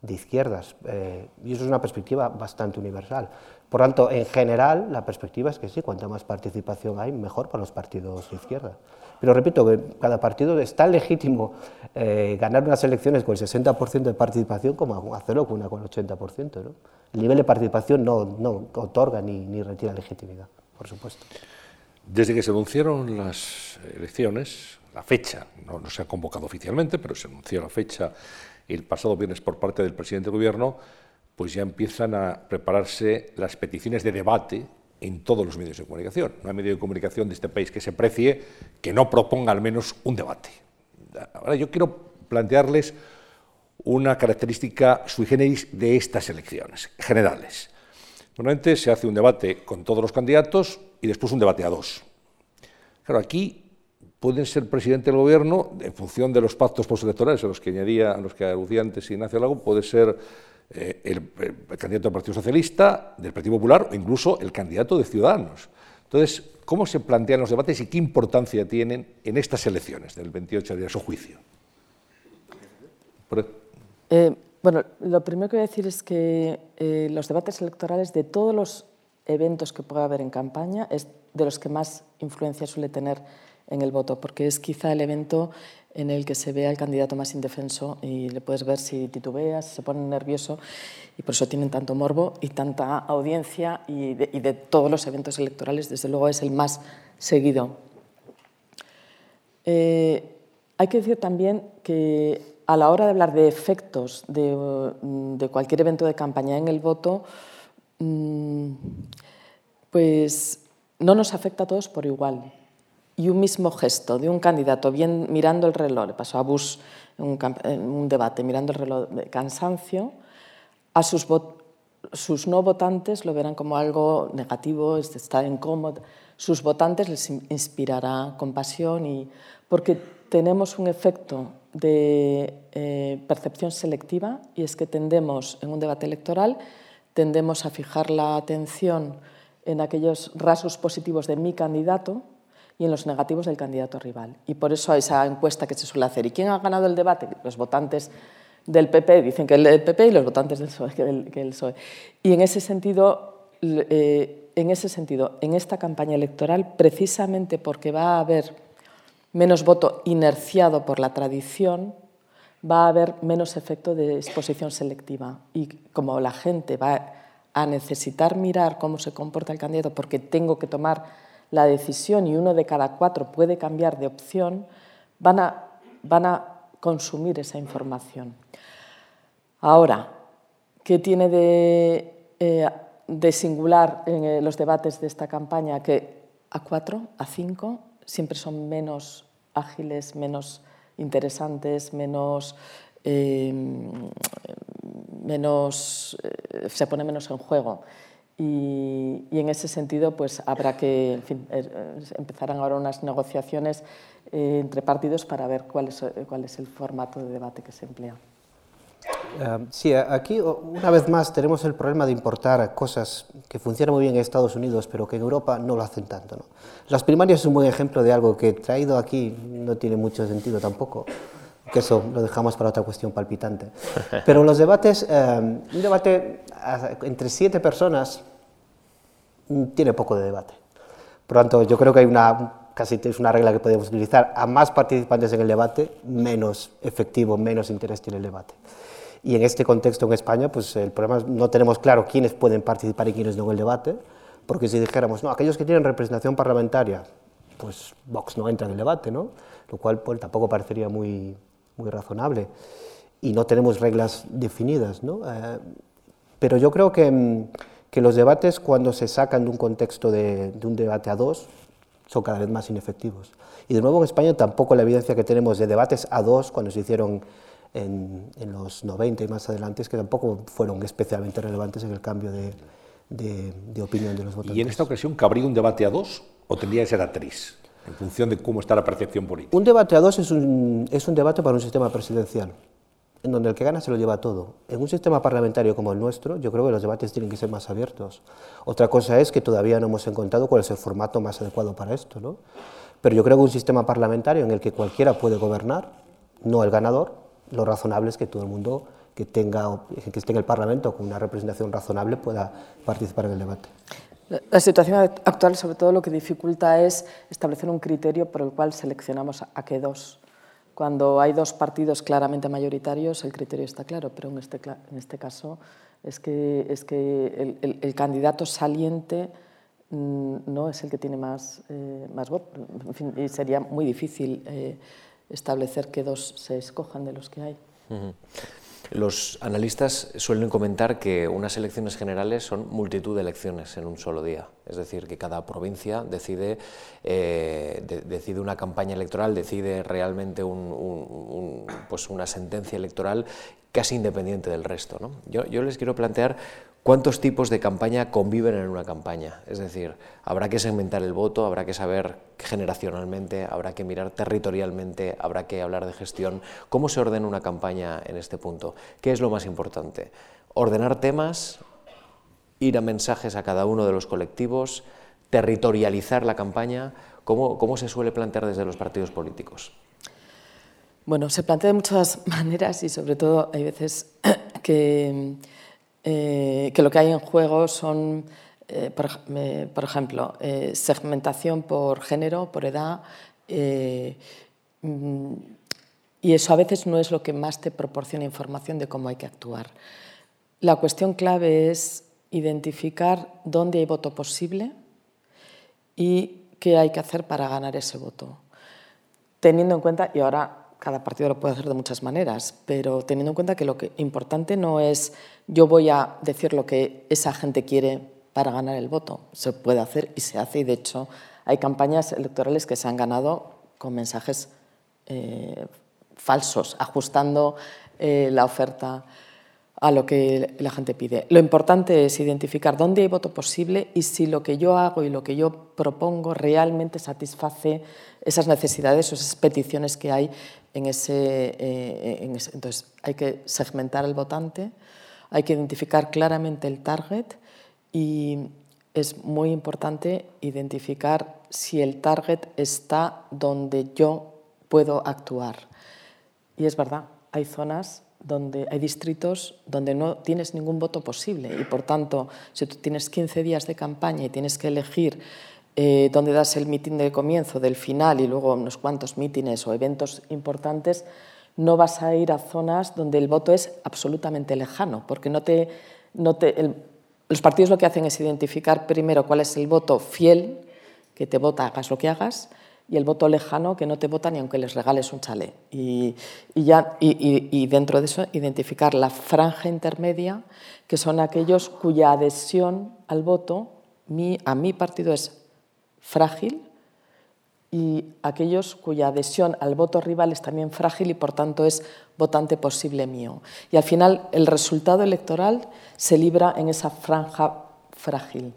[SPEAKER 4] de izquierdas. Eh, y eso es una perspectiva bastante universal. Por tanto, en general, la perspectiva es que sí, cuanta más participación hay, mejor para los partidos de izquierda. Pero repito que cada partido es tan legítimo eh, ganar unas elecciones con el 60% de participación como hacerlo con una con el 80%. ¿no? El nivel de participación no, otorga ni, ni retira legitimidad, por supuesto.
[SPEAKER 2] Desde que se anunciaron las elecciones, la fecha, no, no, se ha convocado oficialmente, pero se anunció la fecha el pasado viernes por parte del presidente del Gobierno, pues ya empiezan a prepararse las peticiones de debate en todos los medios de comunicación. No hay medio de comunicación de este país que se precie que no proponga al menos un debate. Ahora yo quiero plantearles una característica sui generis de estas elecciones generales. Normalmente se hace un debate con todos los candidatos y después un debate a dos. Claro, aquí pueden ser presidente del gobierno en función de los pactos postelectorales a los que añadía, a los que aludía antes Ignacio Lago, puede ser eh, el, candidato del Partido Socialista, del Partido Popular o incluso el candidato de Ciudadanos. Entonces, ¿cómo se plantean los debates y qué importancia tienen en estas elecciones del 28 de su juicio?
[SPEAKER 3] Por... Eh, bueno, lo primero que voy a decir es que eh, los debates electorales de todos los eventos que pueda haber en campaña es de los que más influencia suele tener en el voto, porque es quizá el evento en el que se ve al candidato más indefenso y le puedes ver si titubea, si se pone nervioso y por eso tienen tanto morbo y tanta audiencia y de, todos los eventos electorales, desde luego es el más seguido. Eh, hay que decir también que a la hora de hablar de efectos de, de cualquier evento de campaña en el voto, mmm, pues no nos afecta a todos por igual y un mismo gesto de un candidato bien mirando el reloj, le pasó a Bush en un, un debate, mirando el reloj de cansancio, a sus, sus, no votantes lo verán como algo negativo, está incómodo. Sus votantes les inspirará compasión y porque tenemos un efecto de eh, percepción selectiva y es que tendemos en un debate electoral tendemos a fijar la atención en aquellos rasgos positivos de mi candidato y en los negativos del candidato rival. Y por eso esa encuesta que se suele hacer. ¿Y quién ha ganado el debate? Los votantes del PP dicen que el PP y los votantes del PSOE. Y en ese sentido, eh, en ese sentido, en esta campaña electoral, precisamente porque va a haber menos voto inerciado por la tradición, va a haber menos efecto de exposición selectiva. Y como la gente va a necesitar mirar cómo se comporta el candidato porque tengo que tomar la decisión y uno de cada cuatro puede cambiar de opción, van a, van a consumir esa información. Ahora, ¿qué tiene de, eh, singular en eh, los debates de esta campaña? Que a cuatro, a cinco, siempre son menos ágiles, menos interesantes, menos, eh, menos se pone menos en juego. Y, y, en ese sentido pues habrá que en fin, er, empezarán ahora unas negociaciones eh, entre partidos para ver cuál es, cuál es el formato de debate que se emplea.
[SPEAKER 4] Uh, sí, aquí una vez más tenemos el problema de importar cosas que funcionan muy bien en Estados Unidos, pero que en Europa no lo hacen tanto. ¿no? Las primarias es un buen ejemplo de algo que traído aquí no tiene mucho sentido tampoco, que eso lo dejamos para otra cuestión palpitante. Pero los debates, um, un debate entre siete personas mm, tiene poco de debate. Por lo tanto, yo creo que hay una, casi es una regla que podemos utilizar. A más participantes en el debate, menos efectivo, menos interés tiene el debate. Y en este contexto en España, pues el problema es no tenemos claro quiénes pueden participar y quiénes no en el debate, porque si dijéramos, no, aquellos que tienen representación parlamentaria, pues Vox no entra en el debate, ¿no? Lo cual pues, tampoco parecería muy, muy razonable. Y no tenemos reglas definidas, ¿no? Eh, pero yo creo que, mm, que, los debates, cuando se sacan de un contexto de, de, un debate a dos, son cada vez más inefectivos. Y de nuevo en España tampoco la evidencia que tenemos de debates a dos, cuando se hicieron en, en los 90 y más adelante, es que tampoco fueron especialmente relevantes en el cambio de, de, de opinión de los votantes.
[SPEAKER 2] ¿Y en esta ocasión cabría un debate a dos o tendría que ser a tres? En función de cómo está la percepción política.
[SPEAKER 4] Un debate a dos es un, es un debate para un sistema presidencial en donde el que gana se lo lleva todo. En un sistema parlamentario como el nuestro, yo creo que los debates tienen que ser más abiertos. Otra cosa es que todavía no hemos encontrado cuál es el formato más adecuado para esto, ¿no? Pero yo creo que un sistema parlamentario en el que cualquiera puede gobernar, no el ganador, lo razonable es que todo el mundo que tenga, que esté en el Parlamento con una representación razonable pueda participar en el debate.
[SPEAKER 3] La situación actual, sobre todo, lo que dificulta es establecer un criterio por el cual seleccionamos a qué dos. Cuando hay dos partidos claramente mayoritarios, el criterio está claro, pero en este, en este caso es que, es que el, candidato saliente mm, no es el que tiene más, eh, más votos. y sería muy difícil eh, establecer qué dos se escojan de los que hay.
[SPEAKER 1] Los analistas suelen comentar que unas elecciones generales son multitud de elecciones en un solo día, es decir, que cada provincia decide, eh, decide una campaña electoral, decide realmente pues una sentencia electoral casi independiente del resto. Yo, yo les quiero plantear ¿Cuántos tipos de campaña conviven en una campaña? Es decir, habrá que segmentar el voto, habrá que saber generacionalmente, habrá que mirar territorialmente, habrá que hablar de gestión. ¿Cómo se ordena una campaña en este punto? ¿Qué es lo más importante? ¿Ordenar temas? ¿Ir a mensajes a cada uno de los colectivos? ¿Territorializar la campaña? ¿Cómo, cómo se suele plantear desde los partidos políticos?
[SPEAKER 3] Bueno, se plantea de muchas maneras y sobre todo hay veces que eh, que lo que hay en juego son, eh, por, ejemplo, eh, segmentación por género, por edad, mm, y eso a veces no es lo que más te proporciona información de cómo hay que actuar. La cuestión clave es identificar dónde hay voto posible y qué hay que hacer para ganar ese voto. Teniendo en cuenta, y ahora cada partido lo puede hacer de muchas maneras, pero teniendo en cuenta que lo que importante no es yo voy a decir lo que esa gente quiere para ganar el voto. Se puede hacer y se hace, y de hecho hay campañas electorales que se han ganado con mensajes eh, falsos, ajustando eh, la oferta a lo que la gente pide. Lo importante es identificar dónde hay voto posible y si lo que yo hago y lo que yo propongo realmente satisface esas necesidades o esas peticiones que hay eh, ese, Entonces, hay que segmentar el votante, hay que identificar claramente el target y es muy importante identificar si el target está donde yo puedo actuar. Y es verdad, hay zonas donde hay distritos donde no tienes ningún voto posible y por tanto, si tú tienes 15 días de campaña y tienes que elegir eh, dónde das el mitin del comienzo, del final y luego unos cuantos mítines o eventos importantes, no vas a ir a zonas donde el voto es absolutamente lejano, porque no te, no te, los partidos lo que hacen es identificar primero cuál es el voto fiel, que te vota hagas lo que hagas, y el voto lejano que no te vota ni aunque les regales un chalet. Y, ya, y, dentro de eso identificar la franja intermedia, que son aquellos cuya adhesión al voto mi, a mi partido es frágil y aquellos cuya adhesión al voto rival es también frágil y por tanto es votante posible mío. Y al final el resultado electoral se libra en esa franja frágil.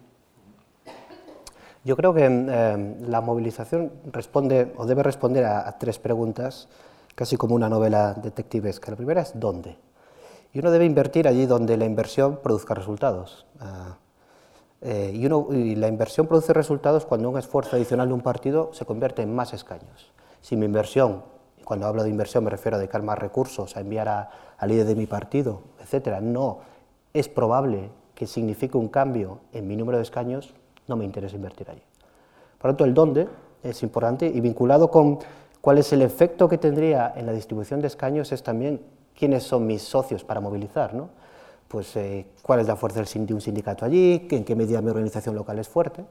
[SPEAKER 4] Yo creo que eh, la movilización responde o debe responder a, tres preguntas, casi como una novela detectivesca. La primera es ¿dónde? Y uno debe invertir allí donde la inversión produzca resultados. Ah, eh, y, la inversión produce resultados cuando un esfuerzo adicional de un partido se convierte en más escaños. Si mi inversión, cuando hablo de inversión me refiero a dedicar más recursos, a enviar a, al líder de mi partido, etcétera, no es probable que signifique un cambio en mi número de escaños, no me interesa invertir allí. Por lo tanto, el dónde es importante y vinculado con cuál es el efecto que tendría en la distribución de escaños es también quiénes son mis socios para movilizar, ¿no? Pues eh, cuál es la fuerza de un sindicato allí, en qué medida mi organización local es fuerte.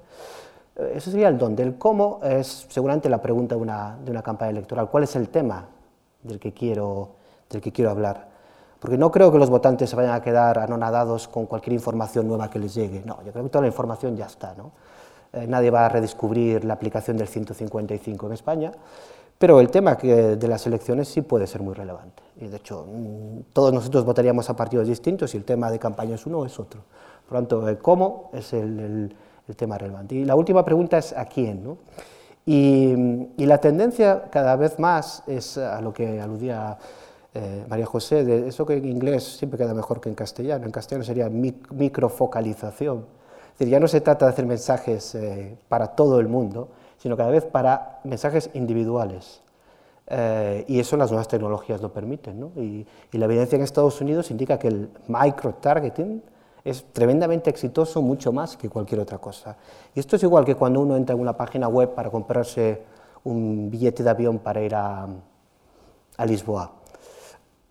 [SPEAKER 4] Eh, eso sería el dónde. El cómo es seguramente la pregunta de una, de una campaña electoral. ¿Cuál es el tema del que quiero, del que quiero hablar? Porque no creo que los votantes se vayan a quedar anonadados con cualquier información nueva que les llegue. No, yo creo que toda la información ya está. ¿no? Eh, nadie va a redescubrir la aplicación del 155 en España, pero el tema que de las elecciones sí puede ser muy relevante. Y de hecho, mm, todos nosotros votaríamos a partidos distintos y el tema de campaña es uno o es otro. Por lo tanto, el cómo es el, el, tema relevante. Y la última pregunta es a quién. ¿no? Y, y, la tendencia cada vez más es a lo que aludía eh, María José, de eso que en inglés siempre queda mejor que en castellano. En castellano sería microfocalización. Es decir, ya no se trata de hacer mensajes eh, para todo el mundo, sino cada vez para mensajes individuales. eh, y eso las nuevas tecnologías lo permiten. Y, la evidencia en Estados Unidos indica que el micro-targeting es tremendamente exitoso, mucho más que cualquier otra cosa. Y esto es igual que cuando uno entra en una página web para comprarse un billete de avión para ir a, Lisboa.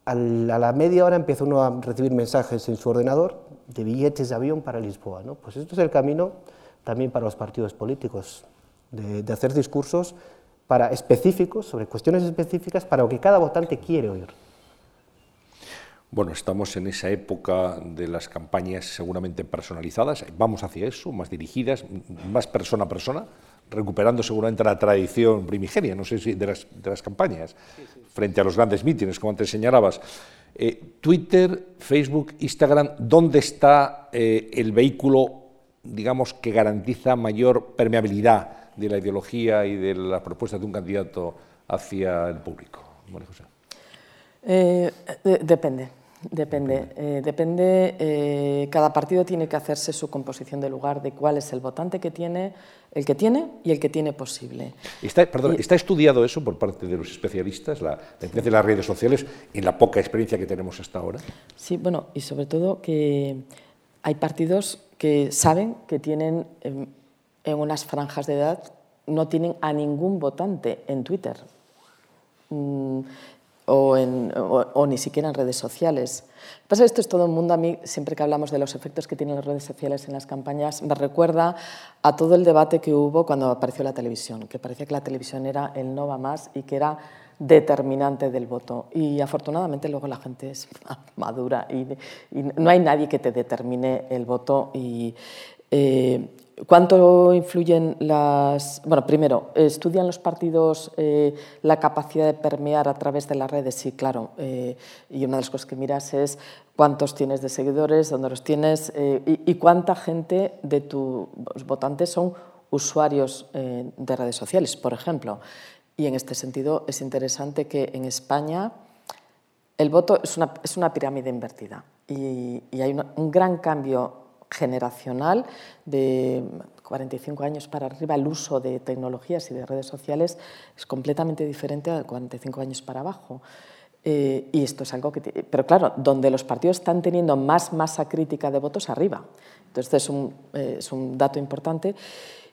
[SPEAKER 4] a la media hora empieza uno a recibir mensajes en su ordenador de billetes de avión para Lisboa. Pues esto es el camino también para los partidos políticos, de, de hacer discursos para específicos, sobre cuestiones específicas, para lo que cada votante quiere oír.
[SPEAKER 2] Bueno, estamos en esa época de las campañas seguramente personalizadas, vamos hacia eso, más dirigidas, más persona a persona, recuperando seguramente la tradición primigenia, no sé si de las, de las campañas, sí, sí. frente a los grandes mítines, como antes señalabas. Eh, Twitter, Facebook, Instagram, ¿dónde está eh, el vehículo, digamos, que garantiza mayor permeabilidad de la ideología y de las propuestas de un candidato hacia el público? María José.
[SPEAKER 3] Eh, de, depende. Depende, eh, depende eh, cada partido tiene que hacerse su composición de lugar de cuál es el votante que tiene, el que tiene y el que tiene posible.
[SPEAKER 2] ¿Está, perdón, y, ¿está estudiado eso por parte de los especialistas, la, la de las redes sociales, en la poca experiencia que tenemos hasta ahora?
[SPEAKER 3] Sí, bueno, y sobre todo que hay partidos que saben que tienen en, unas franjas de edad, no tienen a ningún votante en Twitter. Mm, o, en, o, o, ni siquiera en redes sociales. Pasa esto es todo un mundo, a mí siempre que hablamos de los efectos que tienen las redes sociales en las campañas, me recuerda a todo el debate que hubo cuando apareció la televisión, que parecía que la televisión era el no va más y que era determinante del voto. Y afortunadamente luego la gente es madura y, y no hay nadie que te determine el voto y eh, ¿Cuánto influyen las...? Bueno, primero, ¿estudian los partidos eh, la capacidad de permear a través de las redes? Sí, claro. Eh, y una de las cosas que miras es cuántos tienes de seguidores, dónde los tienes eh, y, cuánta gente de tus votantes son usuarios de redes sociales, por ejemplo. Y en este sentido es interesante que en España el voto es una, es una pirámide invertida y, hay un gran cambio generacional de 45 años para arriba, el uso de tecnologías y de redes sociales es completamente diferente a 45 años para abajo. Eh, y esto es algo que... Pero claro, donde los partidos están teniendo más masa crítica de votos, arriba. Entonces, es un, eh, es un dato importante.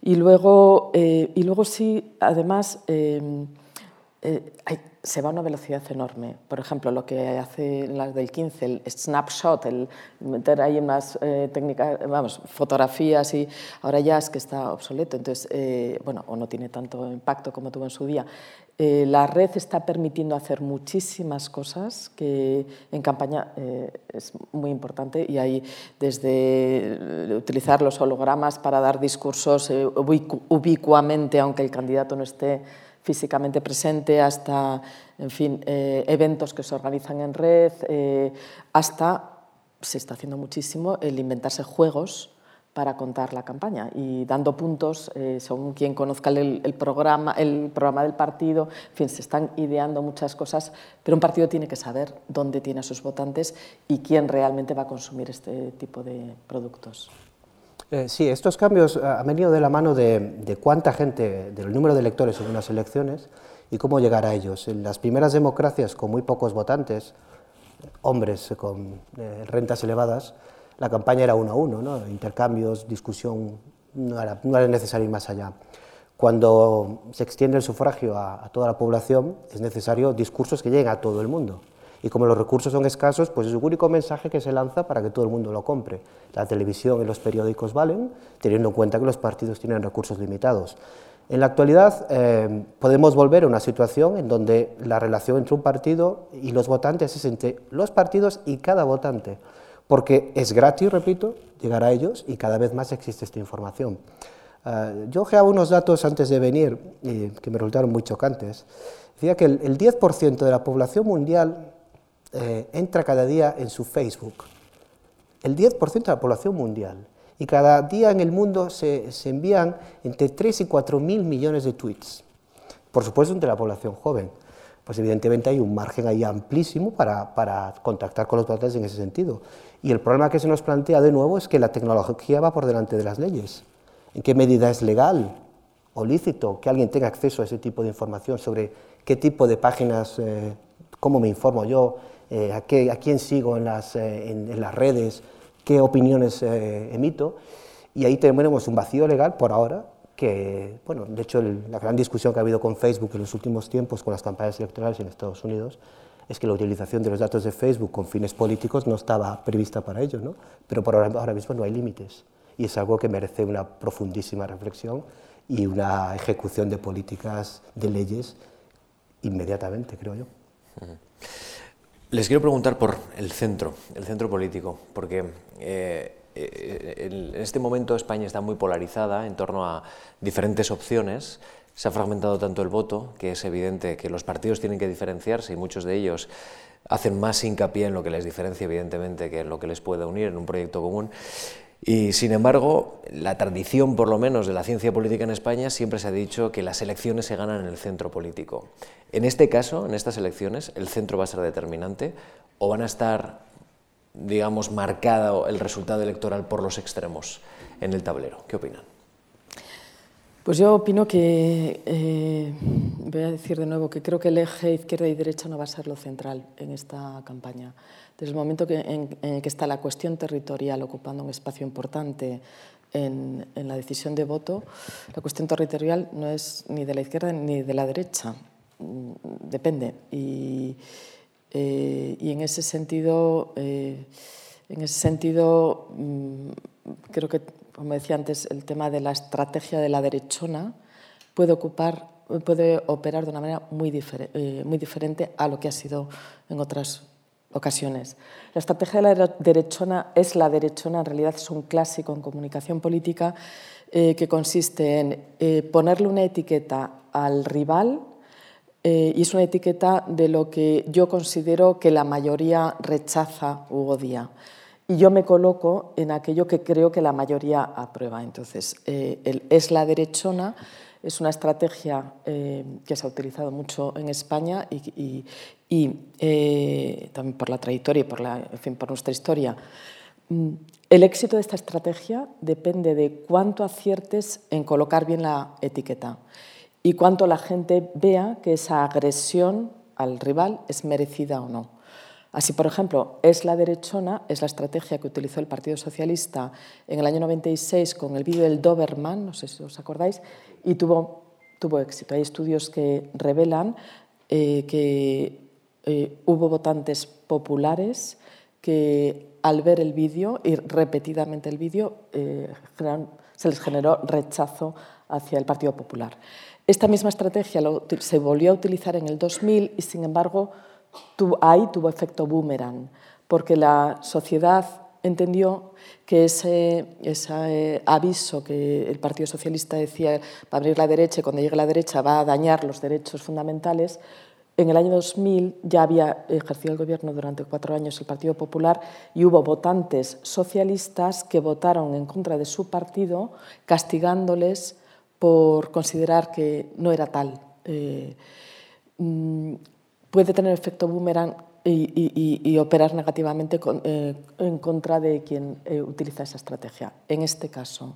[SPEAKER 3] Y luego, eh, y luego sí, además, hay, se va a una velocidad enorme. Por ejemplo, lo que hace las del 15, el snapshot, el meter ahí más eh, técnicas, vamos, fotografías y ahora ya es que está obsoleto, entonces, eh, bueno, o no tiene tanto impacto como tuvo en su día. Eh, la red está permitiendo hacer muchísimas cosas que en campaña eh, es muy importante y hay desde utilizar los hologramas para dar discursos eh, ubicuamente, aunque el candidato no esté físicamente presente, hasta en fin, eh, eventos que se organizan en red, eh, hasta se está haciendo muchísimo el inventarse juegos para contar la campaña y dando puntos eh, según quien conozca el, el, programa, el programa del partido. En fin, se están ideando muchas cosas, pero un partido tiene que saber dónde tiene a sus votantes y quién realmente va a consumir este tipo de productos.
[SPEAKER 4] Eh, sí, estos cambios han venido de la mano de, cuánta gente, del número de electores en unas elecciones y cómo llegar a ellos. En las primeras democracias con muy pocos votantes, hombres con eh, rentas elevadas, la campaña era uno a uno, ¿no? intercambios, discusión, no era, necesario ir más allá. Cuando se extiende el sufragio a toda la población, es necesario discursos que lleguen a todo el mundo. Y como los recursos son escasos, pues es el único mensaje que se lanza para que todo el mundo lo compre. La televisión y los periódicos valen, teniendo en cuenta que los partidos tienen recursos limitados. En la actualidad eh, podemos volver a una situación en donde la relación entre un partido y los votantes es entre los partidos y cada votante, porque es gratis, repito, llegar a ellos y cada vez más existe esta información. Uh, yo ojeaba unos datos antes de venir y que me resultaron muy chocantes. Decía que el, el 10% de la población mundial eh, entra cada día en su Facebook. El 10% de la población mundial. Y cada día en el mundo se, se, envían entre 3 y 4 mil millones de tweets. Por supuesto, entre la población joven. Pues evidentemente hay un margen ahí amplísimo para, para contactar con los votantes en ese sentido. Y el problema que se nos plantea de nuevo es que la tecnología va por delante de las leyes. ¿En qué medida es legal o lícito que alguien tenga acceso a ese tipo de información sobre qué tipo de páginas, eh, cómo me informo yo, eh, a, qué, a, quién sigo en las, en, las redes, qué opiniones emito. Y ahí tenemos un vacío legal por ahora, que, bueno, de hecho la gran discusión que ha habido con Facebook en los últimos tiempos con las campañas electorales en Estados Unidos es que la utilización de los datos de Facebook con fines políticos no estaba prevista para ello, ¿no? pero por ahora, ahora mismo no hay límites y es algo que merece una profundísima reflexión y una ejecución de políticas, de leyes, inmediatamente, creo yo.
[SPEAKER 1] Les quiero preguntar por el centro, el centro político, porque eh, eh, en este momento España está muy polarizada en torno a diferentes opciones. Se ha fragmentado tanto el voto que es evidente que los partidos tienen que diferenciarse y muchos de ellos hacen más hincapié en lo que les diferencia, evidentemente, que en lo que les puede unir en un proyecto común. Y sin embargo, la tradición, por lo menos, de la ciencia política en España siempre se ha dicho que las elecciones se ganan en el centro político. En este caso, en estas elecciones, ¿el centro va a ser determinante o van a estar, digamos, marcado el resultado electoral por los extremos en el tablero? ¿Qué opinan?
[SPEAKER 3] Pues yo opino que, eh, voy a decir de nuevo, que creo que el eje izquierda y derecha no va a ser lo central en esta campaña. Desde el momento en, el que está la cuestión territorial ocupando un espacio importante en, la decisión de voto, la cuestión territorial no es ni de la izquierda ni de la derecha, mm, depende. Y, eh, en ese sentido, eh, en ese sentido mm, creo que como decía antes, el tema de la estrategia de la derechona puede, ocupar, puede operar de una manera muy, eh, muy diferente a lo que ha sido en otras ocasiones. La estrategia de la derechona es la derechona, en realidad es un clásico en comunicación política eh, que consiste en eh, ponerle una etiqueta al rival y es una etiqueta de lo que yo considero que la mayoría rechaza u odia y yo me coloco en aquello que creo que la mayoría aprueba. Entonces, eh, el es la derechona es una estrategia eh, que se ha utilizado mucho en España y, eh, también por la trayectoria y por, la, por nuestra historia. Mm, el éxito de esta estrategia depende de cuánto aciertes en colocar bien la etiqueta y cuánto la gente vea que esa agresión al rival es merecida o no. Así, por ejemplo, es la derechona, es la estrategia que utilizó el Partido Socialista en el año 96 con el vídeo del Doberman, no sé si os acordáis, y tuvo, tuvo éxito. Hay estudios que revelan eh, que eh, hubo votantes populares que al ver el vídeo y repetidamente el vídeo eh, se les generó rechazo hacia el Partido Popular. Esta misma estrategia se volvió a utilizar en el 2000 y, sin embargo, ahí tuvo efecto boomerang, porque la sociedad entendió que ese, ese, aviso que el Partido Socialista decía va a abrir la derecha cuando llegue la derecha va a dañar los derechos fundamentales, en el año 2000 ya había ejercido el gobierno durante cuatro años el Partido Popular y hubo votantes socialistas que votaron en contra de su partido, castigándoles por considerar que no era tal. Eh, mm, puede tener efecto boomerang y, operar negativamente eh, en contra de quien eh, utiliza esa estrategia. En este caso,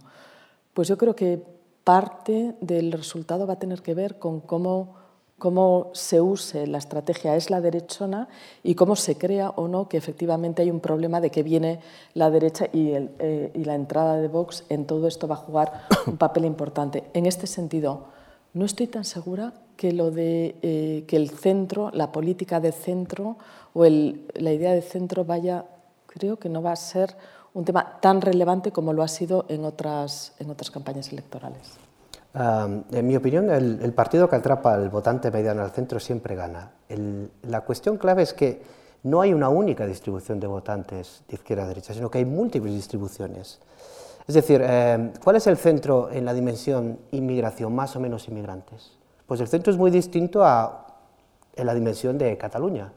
[SPEAKER 3] pues yo creo que parte del resultado va a tener que ver con cómo, cómo se use la estrategia es la derechona y cómo se crea o no que efectivamente hay un problema de que viene la derecha y, eh, y la entrada de Vox en todo esto va a jugar un papel importante. En este sentido, no estoy tan segura que lo de eh, que el centro, la política de centro o la idea de centro vaya, creo que no va a ser un tema tan relevante como lo ha sido en otras, en otras campañas electorales.
[SPEAKER 4] en mi opinión, el, partido que atrapa al votante mediano al centro siempre gana. la cuestión clave es que no hay una única distribución de votantes de izquierda a derecha, sino que hay múltiples distribuciones. Es decir, eh, ¿cuál es el centro en la dimensión inmigración, más o menos inmigrantes? Pues el centro es muy distinto a la dimensión de Cataluña.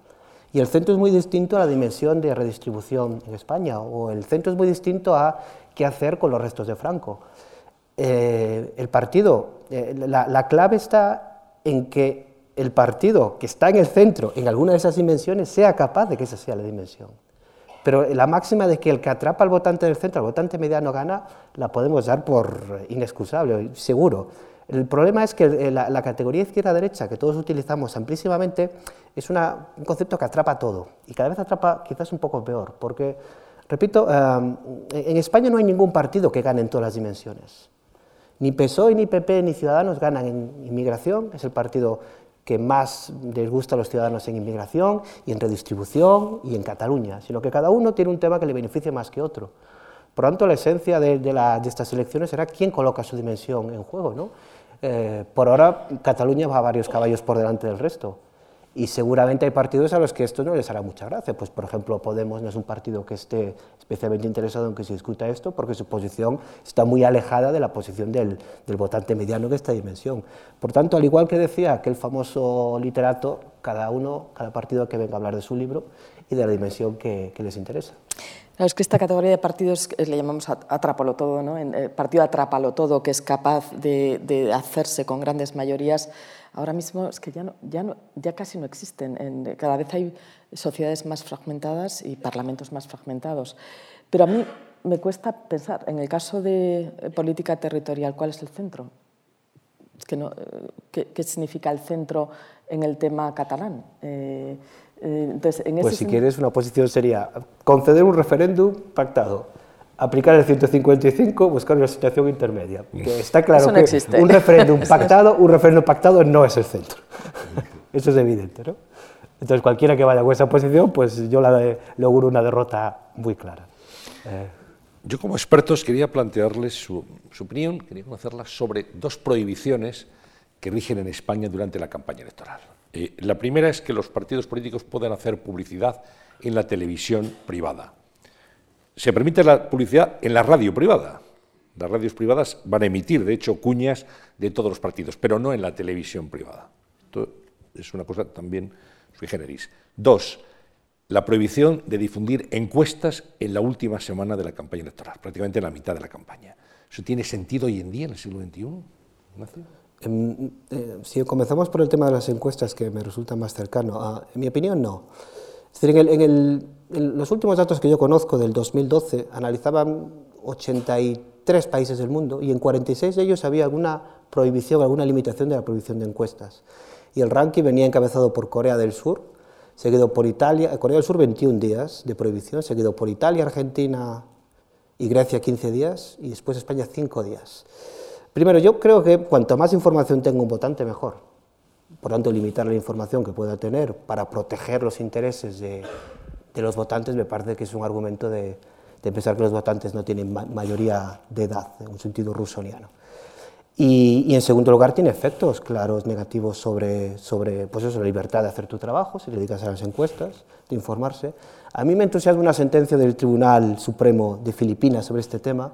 [SPEAKER 4] Y el centro es muy distinto a la dimensión de redistribución en España, o el centro es muy distinto a qué hacer con los restos de Franco. Eh, el partido, eh, la, la, clave está en que el partido que está en el centro, en alguna de esas dimensiones, sea capaz de que esa sea la dimensión. Pero la máxima de que el que atrapa al votante del centro, al votante mediano gana, la podemos dar por inexcusable, seguro. El problema es que eh, la, categoría izquierda-derecha que todos utilizamos amplísimamente es una, un concepto que atrapa todo y cada vez atrapa quizás un poco peor, porque, repito, em, en España no hay ningún partido que gane en todas las dimensiones. Ni PSOE, ni PP, ni Ciudadanos ganan en inmigración, es el partido que más les gusta a los ciudadanos en inmigración y en redistribución y en Cataluña, sino que cada uno tiene un tema que le beneficia más que otro. Por lo tanto, la esencia de, de estas elecciones será quién coloca su dimensión en juego. ¿no? Eh, por ahora, Cataluña va a varios caballos por delante del resto. Y seguramente hay partidos a los que esto no les hará mucha gracia. Pues, por ejemplo, Podemos no es un partido que esté especialmente interesado en que se discuta esto, porque su posición está muy alejada de la posición del, votante mediano de esta dimensión. Por tanto, al igual que decía aquel famoso literato, cada uno, cada partido que venga a hablar de su libro y de la dimensión que les interesa.
[SPEAKER 3] Es que esta categoría de partidos le llamamos atrápalo todo, ¿no? El eh, partido atrápalo todo, que es capaz de, hacerse con grandes mayorías Ahora mismo es que ya, ya, ya casi no existen. En, cada vez hay sociedades más fragmentadas y parlamentos más fragmentados. Pero a mí me cuesta pensar, en el caso de política territorial, ¿cuál es el centro? Es que no, ¿qué, ¿qué, significa el centro en el tema catalán? Eh,
[SPEAKER 4] eh, entonces, en pues si quieres, una posición sería conceder un referéndum pactado aplicar el 155, buscar una situación intermedia. Que está claro que un referéndum pactado, un referéndum pactado no es el centro. Eso es evidente, ¿no? Entonces cualquiera que vaya con esa posición, pues yo le, auguro una derrota muy clara.
[SPEAKER 2] Eh. Yo como expertos quería plantearles su, opinión, quería conocerla sobre dos prohibiciones que rigen en España durante la campaña electoral. Eh, la primera es que los partidos políticos puedan hacer publicidad en la televisión privada se permite la publicidad en la radio privada. Las radios privadas van a emitir, de hecho, cuñas de todos los partidos, pero no en la televisión privada. Esto es una cosa también sui generis. Dos, la prohibición de difundir encuestas en la última semana de la campaña electoral, prácticamente en la mitad de la campaña. ¿Eso tiene sentido hoy en día, en el siglo XXI?
[SPEAKER 4] Si comenzamos por el tema de las encuestas, que me resulta más cercano, ah, en mi opinión, no. Es decir, en, los últimos datos que yo conozco del 2012 analizaban 83 países del mundo y en 46 de ellos había alguna prohibición, alguna limitación de la prohibición de encuestas. Y el ranking venía encabezado por Corea del Sur, seguido por Italia, Corea del Sur 21 días de prohibición, seguido por Italia, Argentina y Grecia 15 días y después España 5 días. Primero, yo creo que cuanto más información tenga un votante, mejor por tanto, limitar la información que pueda tener para proteger los intereses de, los votantes me parece que es un argumento de, pensar que los votantes no tienen mayoría de edad, en un sentido rusoniano. Y, y, en segundo lugar, tiene efectos claros negativos sobre, pues eso, la libertad de hacer tu trabajo, si le dedicas a las encuestas, de informarse. A mí me entusiasma una sentencia del Tribunal Supremo de Filipinas sobre este tema,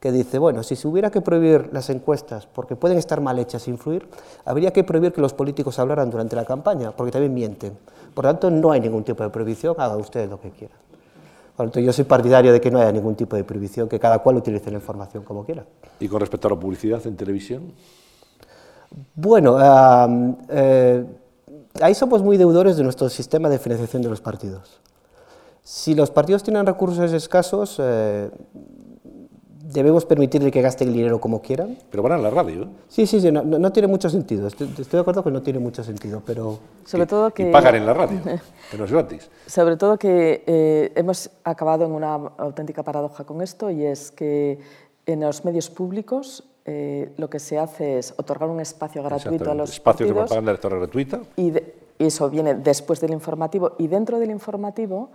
[SPEAKER 4] que dice, bueno, si se hubiera que prohibir las encuestas porque pueden estar mal hechas e influir, habría que prohibir que los políticos hablaran durante la campaña, porque también mienten. Por tanto, no hay ningún tipo de prohibición, hagan ustedes lo que quieran. Por tanto, yo soy partidario de que no haya ningún tipo de prohibición, que cada cual utilice la información como quiera.
[SPEAKER 2] ¿Y con respecto a la publicidad en televisión?
[SPEAKER 4] Bueno, eh, ahí somos muy deudores de nuestro sistema de financiación de los partidos. Si los partidos tienen recursos escasos, eh, debemos permitirle que gaste el dinero como quieran.
[SPEAKER 2] Pero van a la radio. ¿eh?
[SPEAKER 4] Sí, sí, sí, no, tiene mucho sentido. Estoy, de acuerdo que no tiene mucho sentido, pero...
[SPEAKER 3] Sobre todo que...
[SPEAKER 2] Y pagan en la radio, que no es gratis.
[SPEAKER 3] Sobre todo que eh, hemos acabado en una auténtica paradoja con esto y es que en los medios públicos eh, lo que se hace es otorgar un espacio gratuito a los
[SPEAKER 2] espacio
[SPEAKER 3] partidos.
[SPEAKER 2] de propaganda electoral gratuita.
[SPEAKER 3] Y, y eso viene después del informativo. Y dentro del informativo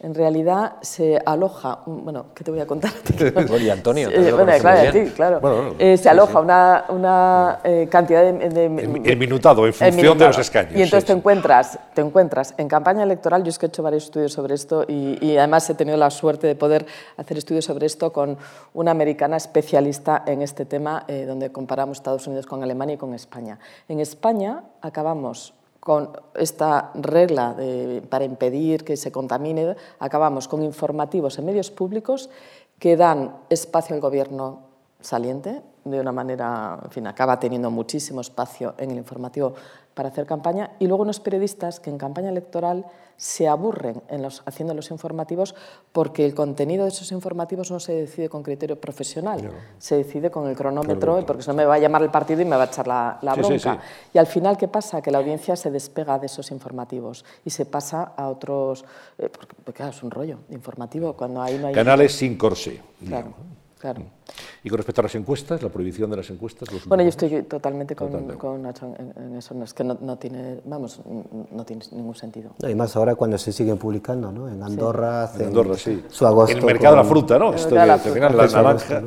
[SPEAKER 3] en realidad se aloja, bueno, ¿qué te voy a contar?
[SPEAKER 1] Oye, Antonio,
[SPEAKER 3] eh, bueno, claro, sí, claro. eh, se aloja una, una eh, cantidad de, de,
[SPEAKER 2] El, minutado, en función de los escaños.
[SPEAKER 3] Y entonces te, encuentras, te encuentras en campaña electoral, yo es que he hecho varios estudios sobre esto y, y, además he tenido la suerte de poder hacer estudios sobre esto con una americana especialista en este tema, eh, donde comparamos Estados Unidos con Alemania y con España. En España acabamos con esta regla para impedir que se contamine, acabamos con informativos en medios públicos que dan espacio al gobierno saliente, de una manera, en fin, acaba teniendo muchísimo espacio en el informativo para hacer campaña, y luego unos periodistas que en campaña electoral se aburren en los, haciendo los informativos porque el contenido de esos informativos no se decide con criterio profesional, se decide con el cronómetro, porque si no me va a llamar el partido y me va a echar la, bronca. Y al final, ¿qué pasa? Que la audiencia se despega de esos informativos y se pasa a otros... Eh, porque, claro, es un rollo informativo cuando ahí no hay...
[SPEAKER 2] Canales sin corsé.
[SPEAKER 3] Claro. Claro.
[SPEAKER 2] Y con respecto a las encuestas, la prohibición de las encuestas.
[SPEAKER 3] bueno, yo estoy totalmente con, Nacho en, eso. es que no, tiene, vamos, no tiene ningún sentido.
[SPEAKER 4] y más ahora cuando se siguen publicando, ¿no? En Andorra,
[SPEAKER 2] en Andorra, sí.
[SPEAKER 4] Su agosto.
[SPEAKER 2] En el mercado de la fruta, ¿no? Esto de, la, final, la naranja.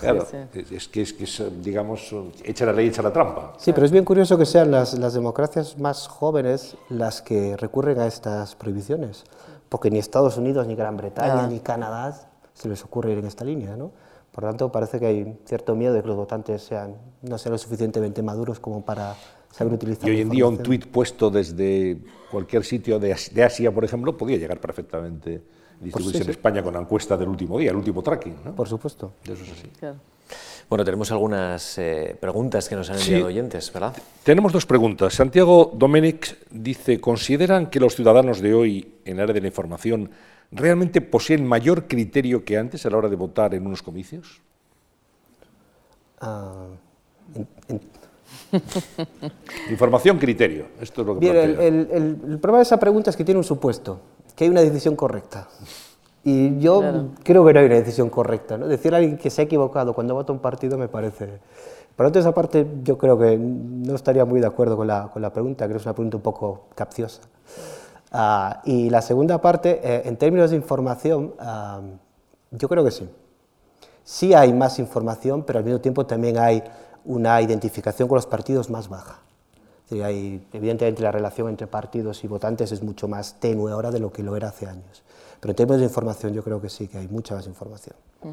[SPEAKER 2] Claro, es que es, que es, digamos, echa la ley, echa la trampa.
[SPEAKER 4] Sí, pero es bien curioso que sean las, las democracias más jóvenes las que recurren a estas prohibiciones, porque ni Estados Unidos, ni Gran Bretaña, ah. ni Canadá se les ocurre ir en esta línea, ¿no? Por lo tanto, parece que hay cierto miedo de que los votantes sean, no sean lo suficientemente maduros como para saber utilizar.
[SPEAKER 2] Y hoy en día un tuit puesto desde cualquier sitio de Asia, por ejemplo, podría llegar perfectamente a distribuirse en España con la encuesta del último día, el último tracking. ¿no?
[SPEAKER 4] Por supuesto.
[SPEAKER 2] Eso es así.
[SPEAKER 1] Bueno, tenemos algunas eh, preguntas que nos han enviado oyentes, ¿verdad?
[SPEAKER 2] Tenemos dos preguntas. Santiago Domenic dice, ¿consideran que los ciudadanos de hoy en el área de la información realmente poseen mayor criterio que antes a la hora de votar en unos comicios? Ah, Información, criterio. Esto es lo que
[SPEAKER 4] el, el, problema de esa pregunta es que tiene un supuesto, que hay una decisión correcta. Y yo creo que no hay una decisión correcta. ¿no? Decir a alguien que se ha equivocado cuando vota un partido me parece... Por otra esa parte, yo creo que no estaría muy de acuerdo con la, con la pregunta, creo que es una pregunta un poco capciosa. Ah, y la segunda parte, eh, en términos de información, ah, yo creo que sí. Sí hay más información, pero al mismo tiempo también hay una identificación con los partidos más baja. hay, evidentemente la relación entre partidos y votantes es mucho más tenue ahora de lo que lo era hace años. Pero en términos de información yo creo que sí, que hay mucha más información. Mm.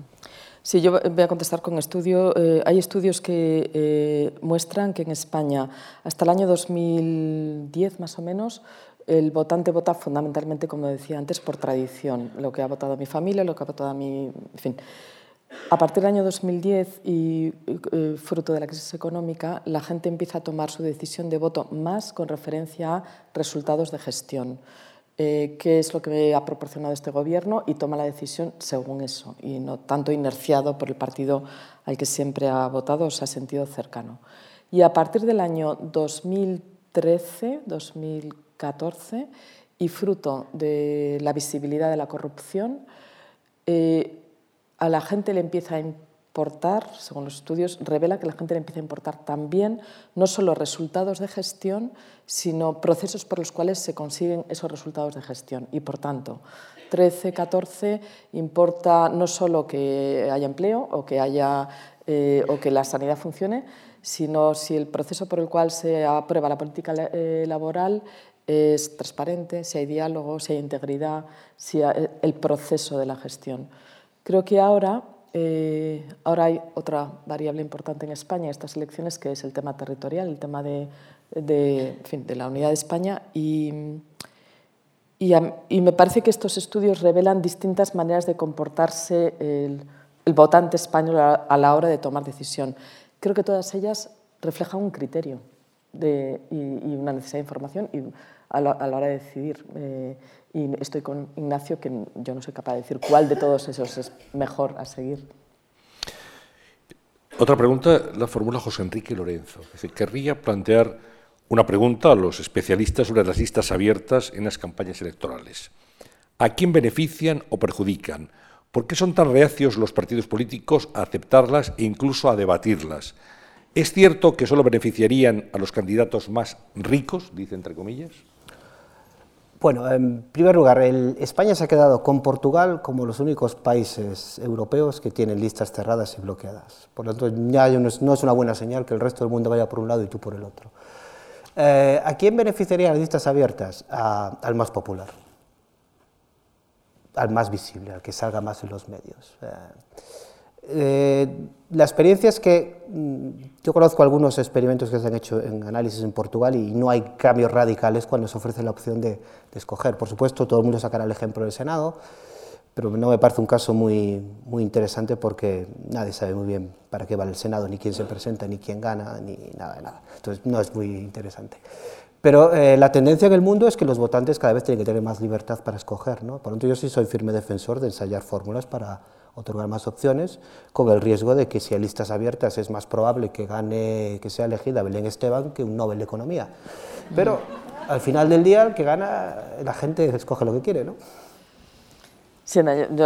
[SPEAKER 3] Sí, yo voy a contestar con estudio. Eh, hay estudios que eh, muestran que en España, hasta el año 2010 más o menos, el votante vota fundamentalmente, como decía antes, por tradición, lo que ha votado mi familia, lo que ha votado mi... En fin. A partir del año 2010 y eh, fruto de la crisis económica, la gente empieza a tomar su decisión de voto más con referencia a resultados de gestión. Eh, qué es lo que ha proporcionado este gobierno y toma la decisión según eso y no tanto inerciado por el partido al que siempre ha votado o se ha sentido cercano. Y a partir del año 2013, 2014, y fruto de la visibilidad de la corrupción, eh, a la gente le empieza a importar, según los estudios, revela que la gente le empieza a importar también no solo resultados de gestión, sino procesos por los cuales se consiguen esos resultados de gestión. Y por tanto, 13, 14 importa no solo que haya empleo o que, haya, eh, o que la sanidad funcione, sino si el proceso por el cual se aprueba la política eh, laboral es transparente, si hay diálogo, si hay integridad, si hay el proceso de la gestión. Creo que ahora, eh, ahora hay otra variable importante en España, estas elecciones, que es el tema territorial, el tema de, de, de la unidad de España. Y, y, me parece que estos estudios revelan distintas maneras de comportarse el, el votante español a, la hora de tomar decisión. Creo que todas ellas reflejan un criterio y, una necesidad de información. Y, a la, hora de decidir. Eh, y estoy con Ignacio, que yo no soy capaz de decir cuál de todos esos es mejor a seguir.
[SPEAKER 2] Otra pregunta la formula José Enrique Lorenzo. Querría plantear una pregunta a los especialistas sobre las listas abiertas en las campañas electorales. ¿A quién benefician o perjudican? ¿Por qué son tan reacios los partidos políticos a aceptarlas e incluso a debatirlas? ¿Es cierto que solo beneficiarían a los candidatos más ricos, dice entre comillas?
[SPEAKER 4] Bueno, en primer lugar, España se ha quedado con Portugal como los únicos países europeos que tienen listas cerradas y bloqueadas. Por lo tanto, ya no es, una buena señal que el resto del mundo vaya por un lado y tú por el otro. Eh, ¿A quién beneficiarían las listas abiertas? al más popular, al más visible, al que salga más en los medios. Eh, eh, la experiencia es que mm, yo conozco algunos experimentos que se han hecho en análisis en Portugal y no hay cambios radicales cuando se ofrece la opción de, escoger. Por supuesto, todo el mundo sacará el ejemplo del Senado, pero no me parece un caso muy, muy interesante porque nadie sabe muy bien para qué vale el Senado, ni quién se presenta, ni quién gana, ni nada de nada. Entonces, no es muy interesante. Pero eh, la tendencia en el mundo es que los votantes cada vez tienen que tener más libertad para escoger. ¿no? Por lo tanto, yo sí soy firme defensor de ensayar fórmulas para otorgar más opciones, con el riesgo de que si hay listas abiertas es más probable que gane, que sea elegida Belén Esteban que un Nobel de Economía. Pero al final del día, el que gana, la gente escoge lo que quiere, ¿no?
[SPEAKER 3] Sí, yo,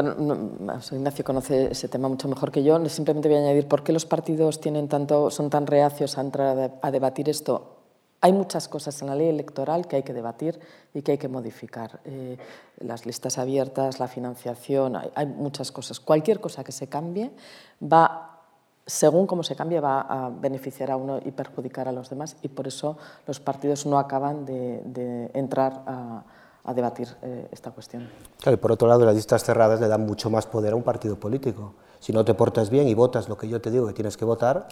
[SPEAKER 3] Ignacio conoce ese tema mucho mejor que yo. Simplemente voy a añadir por qué los partidos tienen tanto, son tan reacios a entrar a debatir esto hay muchas cosas en la ley electoral que hay que debatir y que hay que modificar. Eh, las listas abiertas, la financiación, hay, muchas cosas. Cualquier cosa que se cambie va, según cómo se cambie, va a beneficiar a uno y perjudicar a los demás y por eso los partidos no acaban de, entrar a, debatir eh, esta cuestión.
[SPEAKER 4] Claro, y por otro lado, las listas cerradas le dan mucho más poder a un partido político. Si no te portas bien y votas lo que yo te digo que tienes que votar,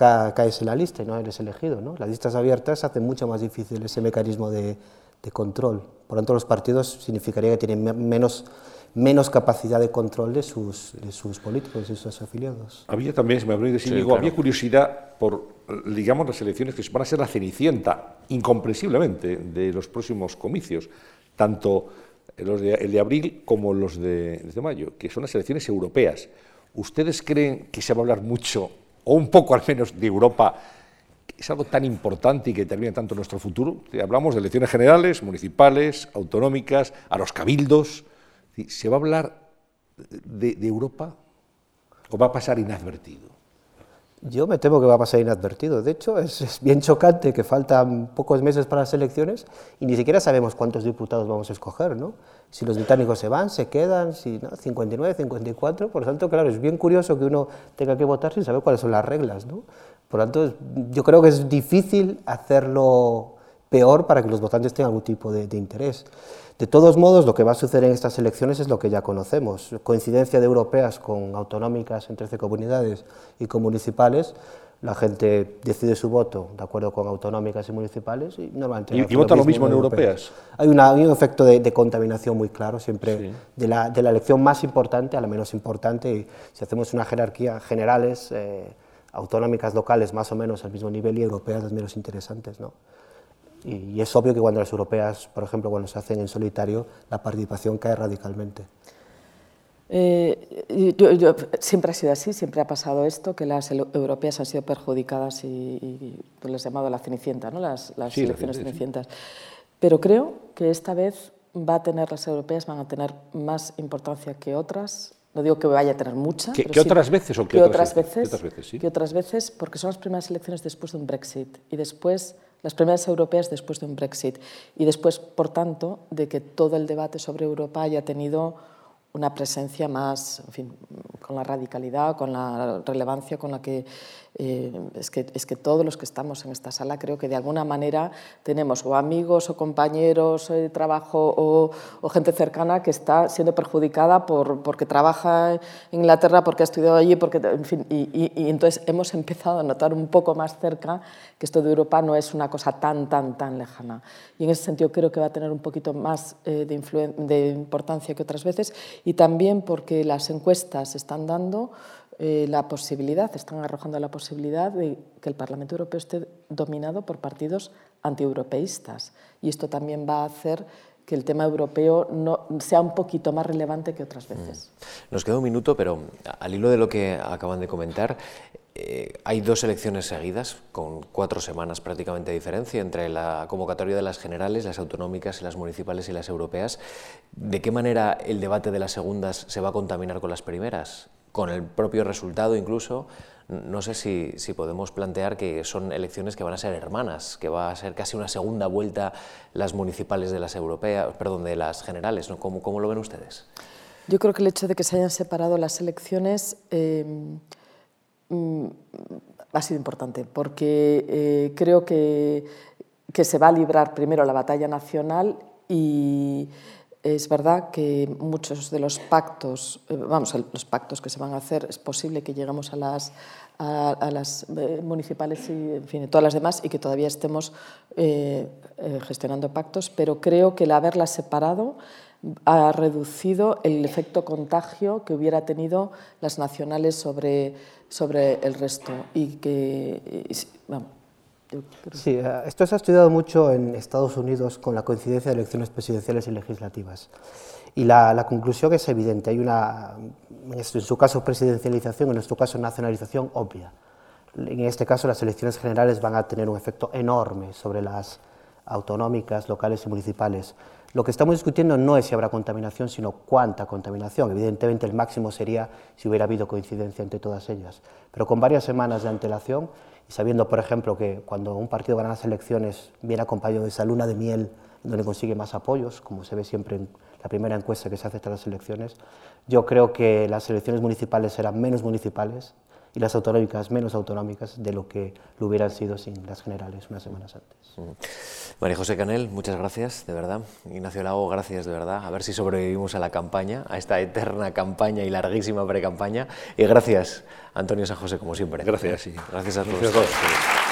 [SPEAKER 4] caes en la lista y no eres elegido. ¿no? Las listas abiertas hacen mucho más difícil ese mecanismo de, control. Por lo tanto, los partidos significaría que tienen menos, menos capacidad de control de sus, de sus políticos y sus afiliados.
[SPEAKER 2] Había también, me de decir, había curiosidad por, digamos, las elecciones que van a ser la cenicienta, incomprensiblemente, de los próximos comicios, tanto los de, el de abril como los de, de mayo, que son las elecciones europeas. ¿Ustedes creen que se va a hablar mucho o un poco al menos de Europa, es algo tan importante y que determina tanto nuestro futuro. Hablamos de elecciones generales, municipales, autonómicas, a los cabildos. ¿Se va a hablar de, Europa o va a pasar inadvertido?
[SPEAKER 4] Yo me temo que va a pasar inadvertido. De hecho, es, bien chocante que faltan pocos meses para las elecciones y ni siquiera sabemos cuántos diputados vamos a escoger, ¿no? Si los británicos se van, se quedan, si ¿no? 59, 54. Por lo tanto, claro, es bien curioso que uno tenga que votar sin saber cuáles son las reglas, ¿no? Por lo tanto, yo creo que es difícil hacerlo peor para que los votantes tengan algún tipo de, de interés. De todos modos, lo que va a suceder en estas elecciones es lo que ya conocemos. Coincidencia de europeas con autonómicas en 13 comunidades y con municipales, la gente decide su voto de acuerdo con autonómicas y municipales y normalmente...
[SPEAKER 2] ¿Y, vota lo mismo en europeas?
[SPEAKER 4] Hay, una, un efecto de, contaminación muy claro siempre de, la, de, la, elección más importante a la menos importante y si hacemos una jerarquía generales, eh, autonómicas locales más o menos al mismo nivel y europeas las menos interesantes, ¿no? Y, es obvio que cuando las europeas, por ejemplo, cuando se hacen en solitario, la participación cae radicalmente.
[SPEAKER 3] Eh, siempre ha sido así, siempre ha pasado esto, que las europeas han sido perjudicadas y, pues les he llamado la cenicienta, ¿no? las, elecciones cenicientas. Pero creo que esta vez va a tener las europeas, van a tener más importancia que otras. No digo que vaya a tener mucha.
[SPEAKER 2] ¿Qué, otras veces o
[SPEAKER 3] qué, otras, veces? ¿Qué otras veces, sí? otras veces? Porque son las primeras elecciones después de un Brexit y después las primeras europeas después de un Brexit y después, por tanto, de que todo el debate sobre Europa haya tenido una presencia más, en fin, con la radicalidad, con la relevancia con la que eh, es, que, es que todos los que estamos en esta sala creo que de alguna manera tenemos o amigos o compañeros de trabajo o, gente cercana que está siendo perjudicada por, porque trabaja en Inglaterra, porque ha estudiado allí, porque, en fin, y, y, entonces hemos empezado a notar un poco más cerca que esto de Europa no es una cosa tan, tan, tan lejana. Y en ese sentido creo que va a tener un poquito más eh, de, de importancia que otras veces y también porque las encuestas están dando eh, la posibilidad, están arrojando la posibilidad de que el Parlamento Europeo esté dominado por partidos antieuropeístas. Y esto también va a hacer que el tema europeo no, sea un poquito más relevante que otras veces.
[SPEAKER 1] Mm. Nos queda un minuto, pero al hilo de lo que acaban de comentar, eh, hay dos elecciones seguidas, con cuatro semanas prácticamente de diferencia entre la convocatoria de las generales, las autonómicas, las municipales y las europeas. ¿De qué manera el debate de las segundas se va a contaminar con las primeras? Con el propio resultado incluso, no sé si, podemos plantear que son elecciones que van a ser hermanas, que va a ser casi una segunda vuelta las municipales de las europeas, perdón, de las generales, ¿no? ¿Cómo, cómo lo ven ustedes?
[SPEAKER 3] Yo creo que el hecho de que se hayan separado las elecciones eh, mm, ha sido importante, porque eh, creo que, que se va a librar primero la batalla nacional y es verdad que muchos de los pactos, eh, vamos, los pactos que se van a hacer, es posible que lleguemos a las, a, las eh, municipales y en fin, todas las demás y que todavía estemos eh, gestionando pactos, pero creo que el haberlas separado ha reducido el efecto contagio que hubiera tenido las nacionales sobre, sobre el resto y que,
[SPEAKER 4] Sí, eh, esto se ha estudiado mucho en Estados Unidos con la coincidencia de elecciones presidenciales y legislativas. Y la conclusión es evidente. Hay una, en su caso, presidencialización, en nuestro caso, nacionalización obvia. En este caso, las elecciones generales van a tener un efecto enorme sobre las autonómicas, locales y municipales. Lo que estamos discutiendo no es si habrá contaminación, sino cuánta contaminación. Evidentemente, el máximo sería si hubiera habido coincidencia entre todas ellas. Pero con varias semanas de antelación sabiendo, por ejemplo, que cuando un partido gana las elecciones viene acompañado de esa luna de miel donde consigue más apoyos, como se ve siempre en la primera encuesta que se hace tras las elecciones, yo creo que las elecciones municipales serán menos municipales y las autonómicas menos autonómicas de lo que lo hubieran sido sin las generales unas semanas antes.
[SPEAKER 1] María José Canel, muchas gracias, de verdad. Ignacio Lago, gracias, de verdad. A ver si sobrevivimos a la campaña, a esta eterna campaña y larguísima pre-campaña. Y gracias, Antonio San José, como siempre.
[SPEAKER 2] Gracias, sí.
[SPEAKER 1] Gracias a todos.